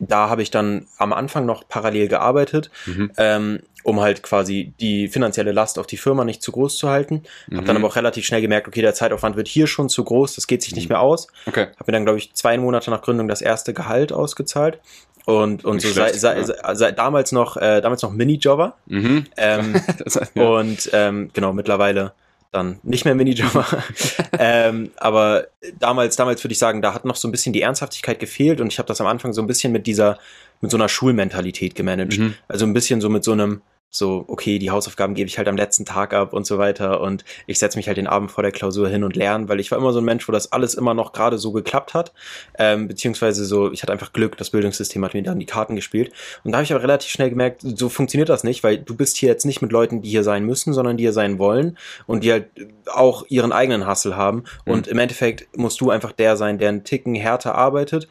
da habe ich dann am Anfang noch parallel gearbeitet, Mhm. ähm, um halt quasi die finanzielle Last auf die Firma nicht zu groß zu halten. Habe dann Mhm. aber auch relativ schnell gemerkt, okay, der Zeitaufwand wird hier schon zu groß, das geht sich nicht Mhm. mehr aus. Okay. Habe mir dann, glaube ich, zwei Monate nach Gründung das erste Gehalt ausgezahlt. Und, und Nicht so sei, schlecht, sei, ja. sei, sei, damals noch, äh, damals noch Minijobber. Mhm. Ähm, Das, ja. und ähm, genau, mittlerweile dann nicht mehr Minijobber. ähm, aber damals, damals würde ich sagen, da hat noch so ein bisschen die Ernsthaftigkeit gefehlt und ich habe das am Anfang so ein bisschen mit dieser, mit so einer Schulmentalität gemanagt. Mhm. Also ein bisschen so mit so einem, so, okay, die Hausaufgaben gebe ich halt am letzten Tag ab und so weiter. Und ich setze mich halt den Abend vor der Klausur hin und lerne, weil ich war immer so ein Mensch, wo das alles immer noch gerade so geklappt hat, ähm, beziehungsweise so, ich hatte einfach Glück, das Bildungssystem hat mir dann die Karten gespielt. Und da habe ich aber relativ schnell gemerkt, so funktioniert das nicht, weil du bist hier jetzt nicht mit Leuten, die hier sein müssen, sondern die hier sein wollen und die halt auch ihren eigenen Hustle haben. Und im Endeffekt musst du einfach der sein, der einen Ticken härter arbeitet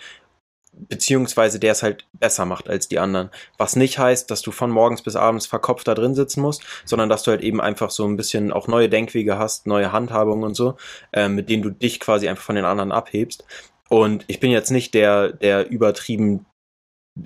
beziehungsweise der es halt besser macht als die anderen. Was nicht heißt, dass du von morgens bis abends verkopft da drin sitzen musst, sondern dass du halt eben einfach so ein bisschen auch neue Denkwege hast, neue Handhabungen und so, äh, mit denen du dich quasi einfach von den anderen abhebst. Und ich bin jetzt nicht der, der übertrieben,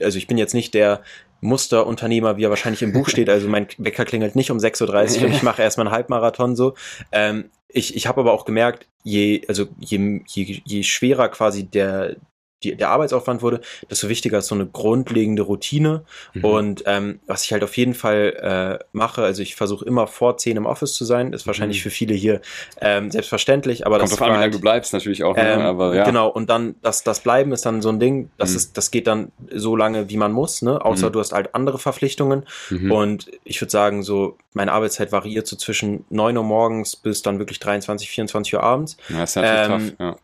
also ich bin jetzt nicht der Musterunternehmer, wie er wahrscheinlich im Buch steht. Also mein Wecker klingelt nicht um 6.30 Uhr und ich mache erstmal einen Halbmarathon so. Ähm, ich ich habe aber auch gemerkt, je, also je, je, je schwerer quasi der, die, der Arbeitsaufwand wurde, desto wichtiger ist so eine grundlegende Routine. Mhm. Und ähm, was ich halt auf jeden Fall äh, mache, also ich versuche immer vor zehn im Office zu sein, ist wahrscheinlich mhm. für viele hier ähm, selbstverständlich, aber Kommt das auf an, wie lange du bleibst natürlich auch. Ne? Ähm, aber, ja. Genau, und dann das, das Bleiben ist dann so ein Ding, das, mhm. ist, das geht dann so lange, wie man muss, ne? außer mhm. du hast halt andere Verpflichtungen. Mhm. Und ich würde sagen, so meine Arbeitszeit variiert so zwischen neun Uhr morgens bis dann wirklich 23, 24 Uhr abends. Ja, ist natürlich ähm, tough, ja.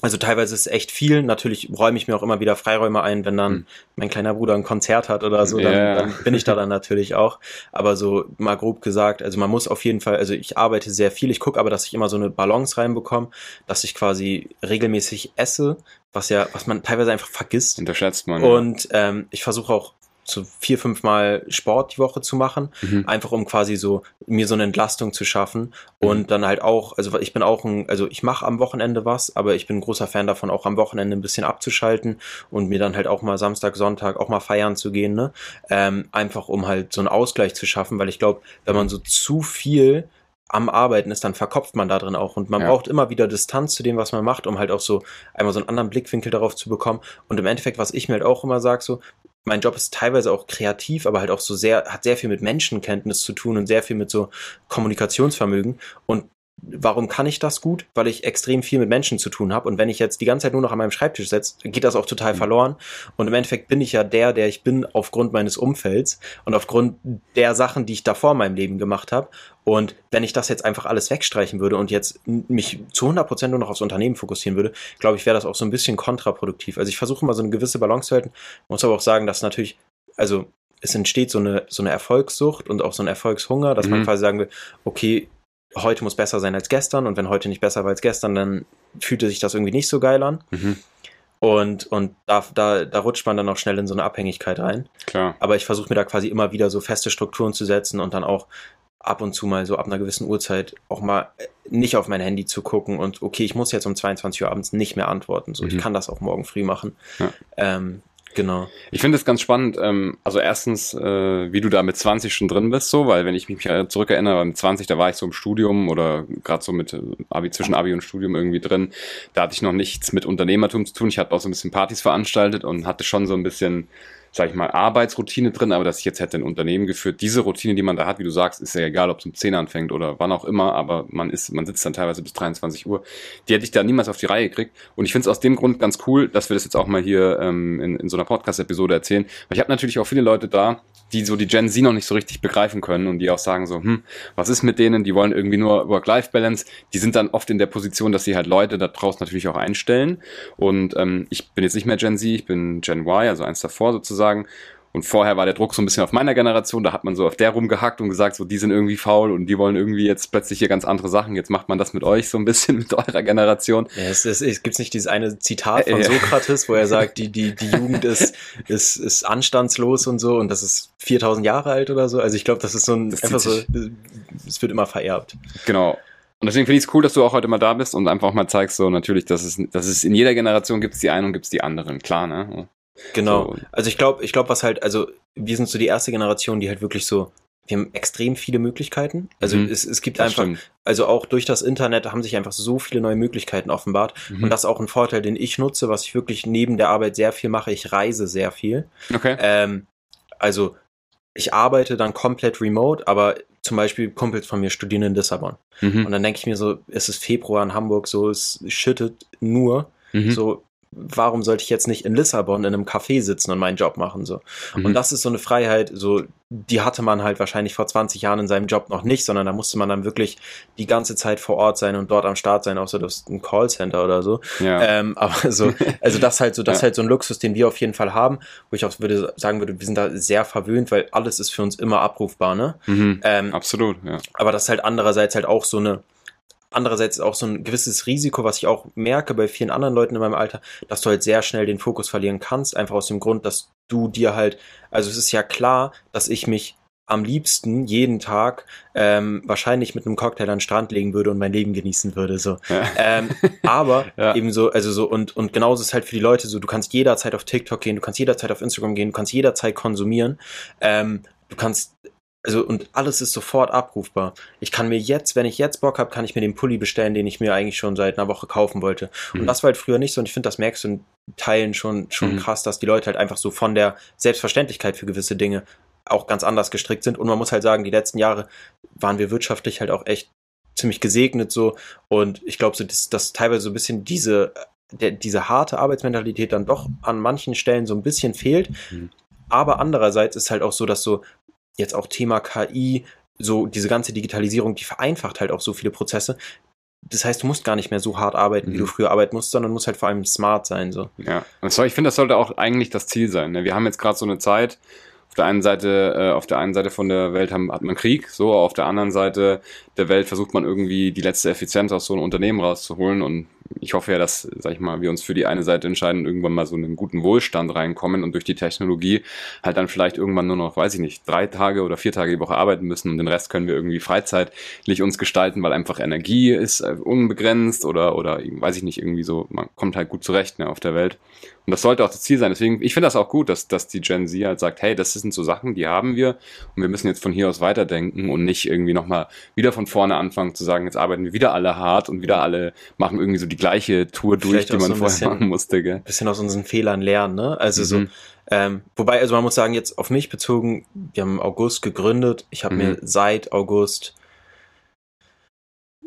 Also teilweise ist es echt viel. Natürlich räume ich mir auch immer wieder Freiräume ein, wenn dann mhm. mein kleiner Bruder ein Konzert hat oder so, dann, yeah. dann bin ich da dann natürlich auch. Aber so mal grob gesagt, also man muss auf jeden Fall, also ich arbeite sehr viel, ich gucke aber, dass ich immer so eine Balance reinbekomme, dass ich quasi regelmäßig esse, was ja, was man teilweise einfach vergisst. Unterschätzt man. Und ähm, ich versuche auch so vier, fünf Mal Sport die Woche zu machen, mhm. einfach um quasi so mir so eine Entlastung zu schaffen und mhm. dann halt auch, also ich bin auch ein, also ich mache am Wochenende was, aber ich bin ein großer Fan davon, auch am Wochenende ein bisschen abzuschalten und mir dann halt auch mal Samstag, Sonntag auch mal feiern zu gehen, ne? Ähm, einfach um halt so einen Ausgleich zu schaffen, weil ich glaube, wenn man so zu viel am Arbeiten ist, dann verkopft man da drin auch. Und man ja. braucht immer wieder Distanz zu dem, was man macht, um halt auch so einmal so einen anderen Blickwinkel darauf zu bekommen. Und im Endeffekt, was ich mir halt auch immer sage, so, mein Job ist teilweise auch kreativ, aber halt auch so sehr, hat sehr viel mit Menschenkenntnis zu tun und sehr viel mit so Kommunikationsvermögen. Und Warum kann ich das gut? Weil ich extrem viel mit Menschen zu tun habe. Und wenn ich jetzt die ganze Zeit nur noch an meinem Schreibtisch sitze, geht das auch total mhm. verloren. Und im Endeffekt bin ich ja der, der ich bin aufgrund meines Umfelds und aufgrund der Sachen, die ich davor in meinem Leben gemacht habe. Und wenn ich das jetzt einfach alles wegstreichen würde und jetzt mich zu 100 Prozent nur noch aufs Unternehmen fokussieren würde, glaube ich, wäre das auch so ein bisschen kontraproduktiv. Also ich versuche mal so eine gewisse Balance zu halten. Muss aber auch sagen, dass natürlich, also es entsteht so eine, so eine Erfolgssucht und auch so ein Erfolgshunger, dass mhm. man quasi sagen will, okay, heute muss besser sein als gestern und wenn heute nicht besser war als gestern, dann fühlte sich das irgendwie nicht so geil an. Mhm. Und, und da, da, da rutscht man dann auch schnell in so eine Abhängigkeit rein. Klar. Aber ich versuche mir da quasi immer wieder so feste Strukturen zu setzen und dann auch ab und zu mal so ab einer gewissen Uhrzeit auch mal nicht auf mein Handy zu gucken und okay, ich muss jetzt um 22 Uhr abends nicht mehr antworten. So, mhm. ich kann das auch morgen früh machen. Ja. Ähm, Genau. Ich finde es ganz spannend. Ähm, also erstens, äh, wie du da mit 20 schon drin bist, so, weil wenn ich mich zurückerinnere, mit 20, da war ich so im Studium oder gerade so mit äh, Abi, zwischen Abi und Studium irgendwie drin. Da hatte ich noch nichts mit Unternehmertum zu tun. Ich hatte auch so ein bisschen Partys veranstaltet und hatte schon so ein bisschen sag ich mal, Arbeitsroutine drin, aber dass ich jetzt hätte ein Unternehmen geführt, diese Routine, die man da hat, wie du sagst, ist ja egal, ob es um 10 anfängt oder wann auch immer, aber man ist, man sitzt dann teilweise bis 23 Uhr. Die hätte ich da niemals auf die Reihe gekriegt. Und ich finde es aus dem Grund ganz cool, dass wir das jetzt auch mal hier ähm, in, in so einer Podcast-Episode erzählen. Weil ich habe natürlich auch viele Leute da, die so die Gen Z noch nicht so richtig begreifen können und die auch sagen so, hm, was ist mit denen? Die wollen irgendwie nur Work-Life-Balance. Die sind dann oft in der Position, dass sie halt Leute da draußen natürlich auch einstellen. Und ähm, ich bin jetzt nicht mehr Gen Z, ich bin Gen Y, also eins davor sozusagen. Und vorher war der Druck so ein bisschen auf meiner Generation, da hat man so auf der rumgehackt und gesagt, so die sind irgendwie faul und die wollen irgendwie jetzt plötzlich hier ganz andere Sachen. Jetzt macht man das mit euch so ein bisschen mit eurer Generation. Ja, es, es, es gibt nicht dieses eine Zitat von Sokrates, wo er sagt, die, die, die Jugend ist, ist, ist anstandslos und so und das ist 4000 Jahre alt oder so. Also ich glaube, das ist so ein, das einfach so, es wird immer vererbt. Genau. Und deswegen finde ich es cool, dass du auch heute mal da bist und einfach mal zeigst, so natürlich, dass es, dass es in jeder Generation gibt es die einen und gibt es die anderen, klar, ne? Genau. So. Also ich glaube, ich glaube, was halt, also wir sind so die erste Generation, die halt wirklich so, wir haben extrem viele Möglichkeiten. Also mhm, es, es gibt einfach, stimmt. also auch durch das Internet haben sich einfach so viele neue Möglichkeiten offenbart. Mhm. Und das ist auch ein Vorteil, den ich nutze, was ich wirklich neben der Arbeit sehr viel mache. Ich reise sehr viel. Okay. Ähm, also ich arbeite dann komplett remote, aber zum Beispiel Kumpels von mir studieren in Lissabon. Mhm. Und dann denke ich mir so, es ist Februar in Hamburg, so es schüttet nur. Mhm. So, warum sollte ich jetzt nicht in Lissabon in einem Café sitzen und meinen Job machen so mhm. und das ist so eine Freiheit so die hatte man halt wahrscheinlich vor 20 Jahren in seinem Job noch nicht sondern da musste man dann wirklich die ganze Zeit vor Ort sein und dort am Start sein außer das ist ein Callcenter oder so ja. ähm, aber so also das halt so das ja. halt so ein Luxus den wir auf jeden Fall haben wo ich auch würde sagen würde wir sind da sehr verwöhnt weil alles ist für uns immer abrufbar ne mhm. ähm, absolut ja aber das ist halt andererseits halt auch so eine andererseits auch so ein gewisses Risiko, was ich auch merke bei vielen anderen Leuten in meinem Alter, dass du halt sehr schnell den Fokus verlieren kannst, einfach aus dem Grund, dass du dir halt, also es ist ja klar, dass ich mich am liebsten jeden Tag ähm, wahrscheinlich mit einem Cocktail an den Strand legen würde und mein Leben genießen würde. So. Ja. Ähm, aber ja. eben so, also so, und, und genauso ist halt für die Leute so, du kannst jederzeit auf TikTok gehen, du kannst jederzeit auf Instagram gehen, du kannst jederzeit konsumieren. Ähm, du kannst also und alles ist sofort abrufbar. Ich kann mir jetzt, wenn ich jetzt Bock habe, kann ich mir den Pulli bestellen, den ich mir eigentlich schon seit einer Woche kaufen wollte. Mhm. Und das war halt früher nicht so. Und ich finde, das merkst du in Teilen schon schon mhm. krass, dass die Leute halt einfach so von der Selbstverständlichkeit für gewisse Dinge auch ganz anders gestrickt sind. Und man muss halt sagen, die letzten Jahre waren wir wirtschaftlich halt auch echt ziemlich gesegnet so. Und ich glaube, so, dass, dass teilweise so ein bisschen diese der, diese harte Arbeitsmentalität dann doch an manchen Stellen so ein bisschen fehlt. Mhm. Aber andererseits ist halt auch so, dass so jetzt auch Thema KI, so diese ganze Digitalisierung, die vereinfacht halt auch so viele Prozesse. Das heißt, du musst gar nicht mehr so hart arbeiten, mhm. wie du mhm. früher arbeiten musst, sondern musst halt vor allem smart sein. So. Ja, also ich finde, das sollte auch eigentlich das Ziel sein. Ne? Wir haben jetzt gerade so eine Zeit, auf der einen Seite, äh, auf der einen Seite von der Welt haben, hat man Krieg, so auf der anderen Seite der Welt versucht man irgendwie die letzte Effizienz aus so einem Unternehmen rauszuholen und ich hoffe ja, dass, sag ich mal, wir uns für die eine Seite entscheiden, irgendwann mal so einen guten Wohlstand reinkommen und durch die Technologie halt dann vielleicht irgendwann nur noch, weiß ich nicht, drei Tage oder vier Tage die Woche arbeiten müssen und den Rest können wir irgendwie freizeitlich uns gestalten, weil einfach Energie ist äh, unbegrenzt oder, oder weiß ich nicht, irgendwie so, man kommt halt gut zurecht ne, auf der Welt. Und das sollte auch das Ziel sein. Deswegen, ich finde das auch gut, dass, dass die Gen Z halt sagt, hey, das sind so Sachen, die haben wir und wir müssen jetzt von hier aus weiterdenken und nicht irgendwie nochmal wieder von vorne anfangen zu sagen, jetzt arbeiten wir wieder alle hart und wieder alle machen irgendwie so die gleiche Tour durch, die man so vorher bisschen, machen musste. Gell? Bisschen aus unseren Fehlern lernen, ne? Also mhm. so, ähm, wobei, also man muss sagen, jetzt auf mich bezogen, wir haben im August gegründet. Ich habe mhm. mir seit August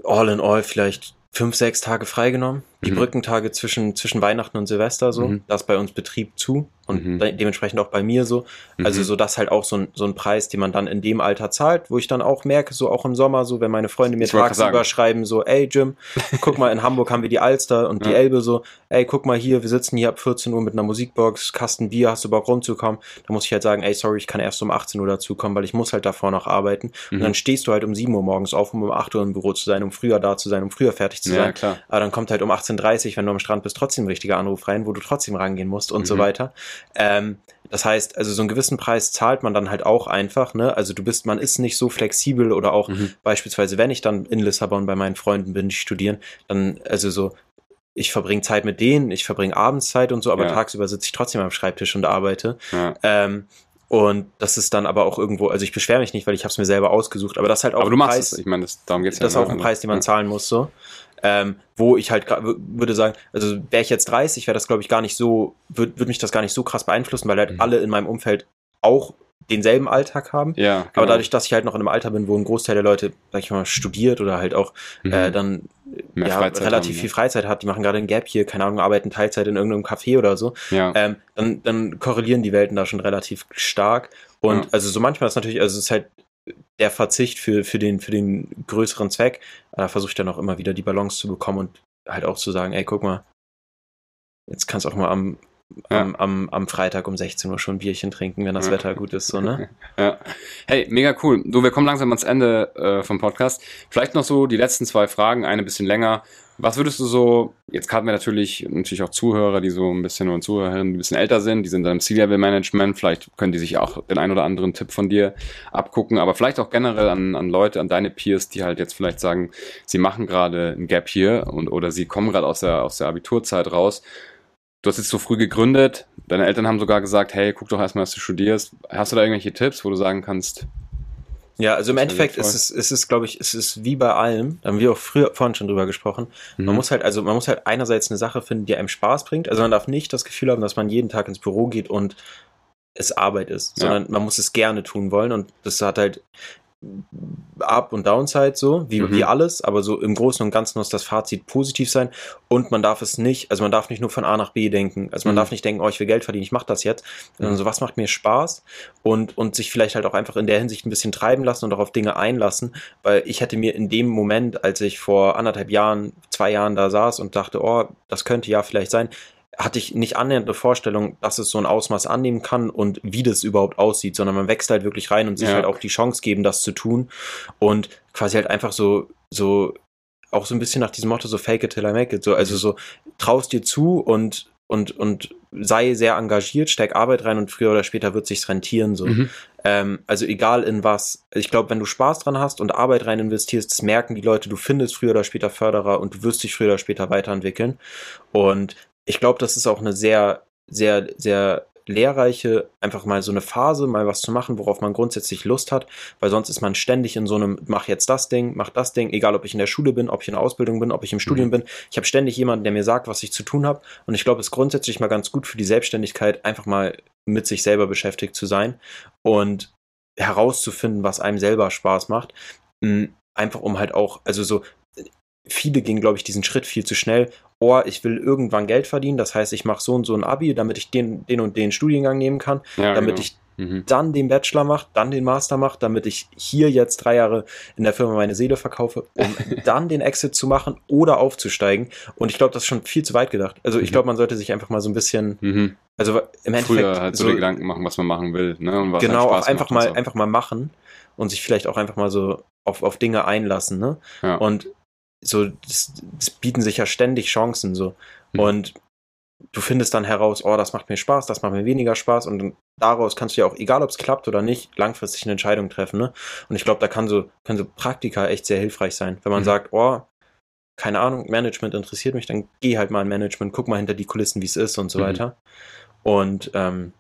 all in all vielleicht fünf, sechs Tage freigenommen. Die mhm. Brückentage zwischen, zwischen Weihnachten und Silvester so, mhm. das bei uns Betrieb zu und mhm. de dementsprechend auch bei mir so. Also mhm. so das halt auch so ein, so ein Preis, den man dann in dem Alter zahlt, wo ich dann auch merke, so auch im Sommer, so wenn meine Freunde mir tagsüber schreiben, so, ey Jim, guck mal, in Hamburg haben wir die Alster und die Elbe so, ey, guck mal hier, wir sitzen hier ab 14 Uhr mit einer Musikbox, Kasten Bier, hast du Bock rumzukommen? Da muss ich halt sagen, ey, sorry, ich kann erst um 18 Uhr dazukommen, weil ich muss halt davor noch arbeiten. Und mhm. dann stehst du halt um 7 Uhr morgens auf, um um 8 Uhr im Büro zu sein, um früher da zu sein, um früher fertig zu sein. Ja, klar. Aber dann kommt halt um 18.30 Uhr, wenn du am Strand bist, trotzdem ein richtiger Anruf rein, wo du trotzdem rangehen musst und mhm. so weiter. Ähm, das heißt, also so einen gewissen Preis zahlt man dann halt auch einfach, ne? Also du bist, man ist nicht so flexibel oder auch mhm. beispielsweise, wenn ich dann in Lissabon bei meinen Freunden bin, die studieren, dann, also so, ich verbringe Zeit mit denen, ich verbringe Abendszeit und so, aber ja. tagsüber sitze ich trotzdem am Schreibtisch und arbeite. Ja. Ähm, und das ist dann aber auch irgendwo, also ich beschwere mich nicht, weil ich habe es mir selber ausgesucht, aber das ist halt auch aber du machst Preis, es. ich meine, das, darum geht's ja. Das ist auch ein ne? Preis, den man ja. zahlen muss, so ähm, wo ich halt würde sagen, also wäre ich jetzt 30, wäre das glaube ich gar nicht so, würde würd mich das gar nicht so krass beeinflussen, weil halt mhm. alle in meinem Umfeld auch denselben Alltag haben. Ja, genau. Aber dadurch, dass ich halt noch in einem Alter bin, wo ein Großteil der Leute, sag ich mal, studiert oder halt auch mhm. äh, dann ja, relativ haben, viel Freizeit hat, die machen gerade ein Gap hier, keine Ahnung, arbeiten Teilzeit in irgendeinem Café oder so, ja. ähm, dann, dann korrelieren die Welten da schon relativ stark. Und ja. also so manchmal ist natürlich, also es ist halt der Verzicht für, für, den, für den größeren Zweck. Da versuche ich dann auch immer wieder die Balance zu bekommen und halt auch zu sagen, ey, guck mal, jetzt kannst du auch mal am, ja. am, am, am Freitag um 16 Uhr schon ein Bierchen trinken, wenn das ja. Wetter gut ist, so, ne? Ja. Hey, mega cool. Du, wir kommen langsam ans Ende äh, vom Podcast. Vielleicht noch so die letzten zwei Fragen, eine bisschen länger. Was würdest du so, jetzt haben wir natürlich, natürlich auch Zuhörer, die so ein bisschen und Zuhörerinnen, die ein bisschen älter sind, die sind dann im C-Level-Management, vielleicht können die sich auch den ein oder anderen Tipp von dir abgucken, aber vielleicht auch generell an, an Leute, an deine Peers, die halt jetzt vielleicht sagen, sie machen gerade ein Gap hier und oder sie kommen gerade aus der, aus der Abiturzeit raus. Du hast jetzt so früh gegründet, deine Eltern haben sogar gesagt, hey, guck doch erstmal, dass du studierst. Hast du da irgendwelche Tipps, wo du sagen kannst, ja, also im Endeffekt ist es, ist es, glaube ich, es ist wie bei allem, da haben wir auch früher vorhin schon drüber gesprochen. Mhm. Man muss halt, also man muss halt einerseits eine Sache finden, die einem Spaß bringt. Also man darf nicht das Gefühl haben, dass man jeden Tag ins Büro geht und es Arbeit ist, sondern ja. man muss es gerne tun wollen und das hat halt Up- und Downside so, wie, mhm. wie alles, aber so im Großen und Ganzen muss das Fazit positiv sein und man darf es nicht, also man darf nicht nur von A nach B denken, also man mhm. darf nicht denken, oh, ich will Geld verdienen, ich mache das jetzt, sondern mhm. so, was macht mir Spaß und, und sich vielleicht halt auch einfach in der Hinsicht ein bisschen treiben lassen und auch auf Dinge einlassen, weil ich hätte mir in dem Moment, als ich vor anderthalb Jahren, zwei Jahren da saß und dachte, oh, das könnte ja vielleicht sein, hatte ich nicht annähernd eine Vorstellung, dass es so ein Ausmaß annehmen kann und wie das überhaupt aussieht, sondern man wächst halt wirklich rein und sich ja. halt auch die Chance geben, das zu tun und quasi halt einfach so, so auch so ein bisschen nach diesem Motto so fake it till I make it. So, also so traust dir zu und und, und sei sehr engagiert, steig Arbeit rein und früher oder später wird sich's rentieren. So. Mhm. Ähm, also egal in was. Ich glaube, wenn du Spaß dran hast und Arbeit rein investierst, das merken die Leute, du findest früher oder später Förderer und du wirst dich früher oder später weiterentwickeln. Und ich glaube, das ist auch eine sehr, sehr, sehr lehrreiche, einfach mal so eine Phase, mal was zu machen, worauf man grundsätzlich Lust hat, weil sonst ist man ständig in so einem, mach jetzt das Ding, mach das Ding, egal ob ich in der Schule bin, ob ich in der Ausbildung bin, ob ich im Studium mhm. bin. Ich habe ständig jemanden, der mir sagt, was ich zu tun habe. Und ich glaube, es ist grundsätzlich mal ganz gut für die Selbstständigkeit, einfach mal mit sich selber beschäftigt zu sein und herauszufinden, was einem selber Spaß macht. Einfach um halt auch, also so, viele gehen, glaube ich, diesen Schritt viel zu schnell. Oh, ich will irgendwann Geld verdienen, das heißt, ich mache so und so ein Abi, damit ich den, den und den Studiengang nehmen kann, ja, damit genau. ich mhm. dann den Bachelor mache, dann den Master mache, damit ich hier jetzt drei Jahre in der Firma meine Seele verkaufe, um dann den Exit zu machen oder aufzusteigen. Und ich glaube, das ist schon viel zu weit gedacht. Also ich mhm. glaube, man sollte sich einfach mal so ein bisschen, mhm. also im Endeffekt Früher halt so, so Gedanken machen, was man machen will, ne? Genau, auch einfach mal, so. einfach mal machen und sich vielleicht auch einfach mal so auf, auf Dinge einlassen, ne? Ja. Und so, das, das bieten sich ja ständig Chancen so. Mhm. Und du findest dann heraus, oh, das macht mir Spaß, das macht mir weniger Spaß und daraus kannst du ja auch, egal ob es klappt oder nicht, langfristig eine Entscheidung treffen. Ne? Und ich glaube, da kann so, können so Praktika echt sehr hilfreich sein. Wenn man mhm. sagt, oh, keine Ahnung, Management interessiert mich, dann geh halt mal in Management, guck mal hinter die Kulissen, wie es ist und so mhm. weiter. Und ähm,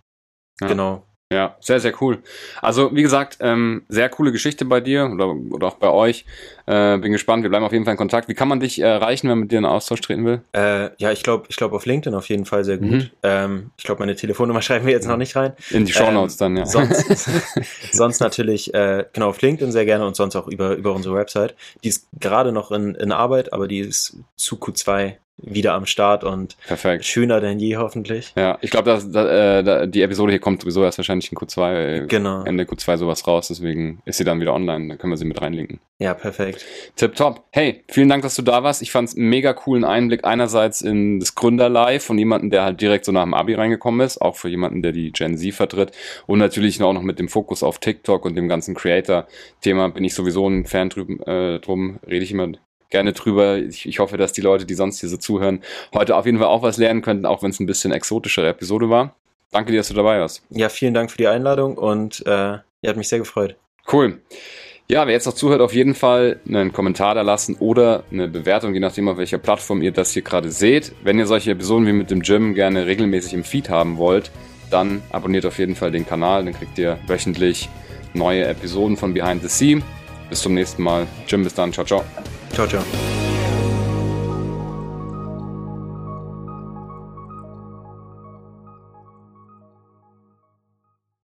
ja. genau, ja, sehr, sehr cool. Also, wie gesagt, ähm, sehr coole Geschichte bei dir oder, oder auch bei euch. Äh, bin gespannt, wir bleiben auf jeden Fall in Kontakt. Wie kann man dich erreichen, wenn man mit dir in Austausch treten will? Äh, ja, ich glaube ich glaube auf LinkedIn auf jeden Fall sehr gut. Mhm. Ähm, ich glaube, meine Telefonnummer schreiben wir jetzt noch nicht rein. In die Shownotes ähm, dann, ja. Sonst, sonst natürlich, äh, genau, auf LinkedIn sehr gerne und sonst auch über, über unsere Website. Die ist gerade noch in, in Arbeit, aber die ist zu Q2 wieder am Start und Perfekt. schöner denn je hoffentlich. Ja, ich glaube, dass, äh, die Episode hier kommt sowieso erst wahrscheinlich in Q2, äh, genau. Ende Q2 sowas raus, deswegen ist sie dann wieder online, dann können wir sie mit reinlinken. Ja, perfekt. Tip top. Hey, vielen Dank, dass du da warst. Ich fand es mega coolen Einblick einerseits in das Gründerlife von jemandem, der halt direkt so nach dem Abi reingekommen ist, auch für jemanden, der die Gen Z vertritt und natürlich auch noch mit dem Fokus auf TikTok und dem ganzen Creator-Thema bin ich sowieso ein Fan drüben, äh, drum, rede ich immer gerne drüber. Ich, ich hoffe, dass die Leute, die sonst hier so zuhören, heute auf jeden Fall auch was lernen könnten, auch wenn es ein bisschen exotischere Episode war. Danke dir, dass du dabei warst. Ja, vielen Dank für die Einladung und äh, ihr hat mich sehr gefreut. Cool. Ja, wer jetzt noch zuhört, auf jeden Fall einen Kommentar da lassen oder eine Bewertung, je nachdem, auf welcher Plattform ihr das hier gerade seht. Wenn ihr solche Episoden wie mit dem Gym gerne regelmäßig im Feed haben wollt, dann abonniert auf jeden Fall den Kanal, dann kriegt ihr wöchentlich neue Episoden von Behind the Scene. Bis zum nächsten Mal. Jim, bis dann. Ciao, ciao. Ciao, ciao.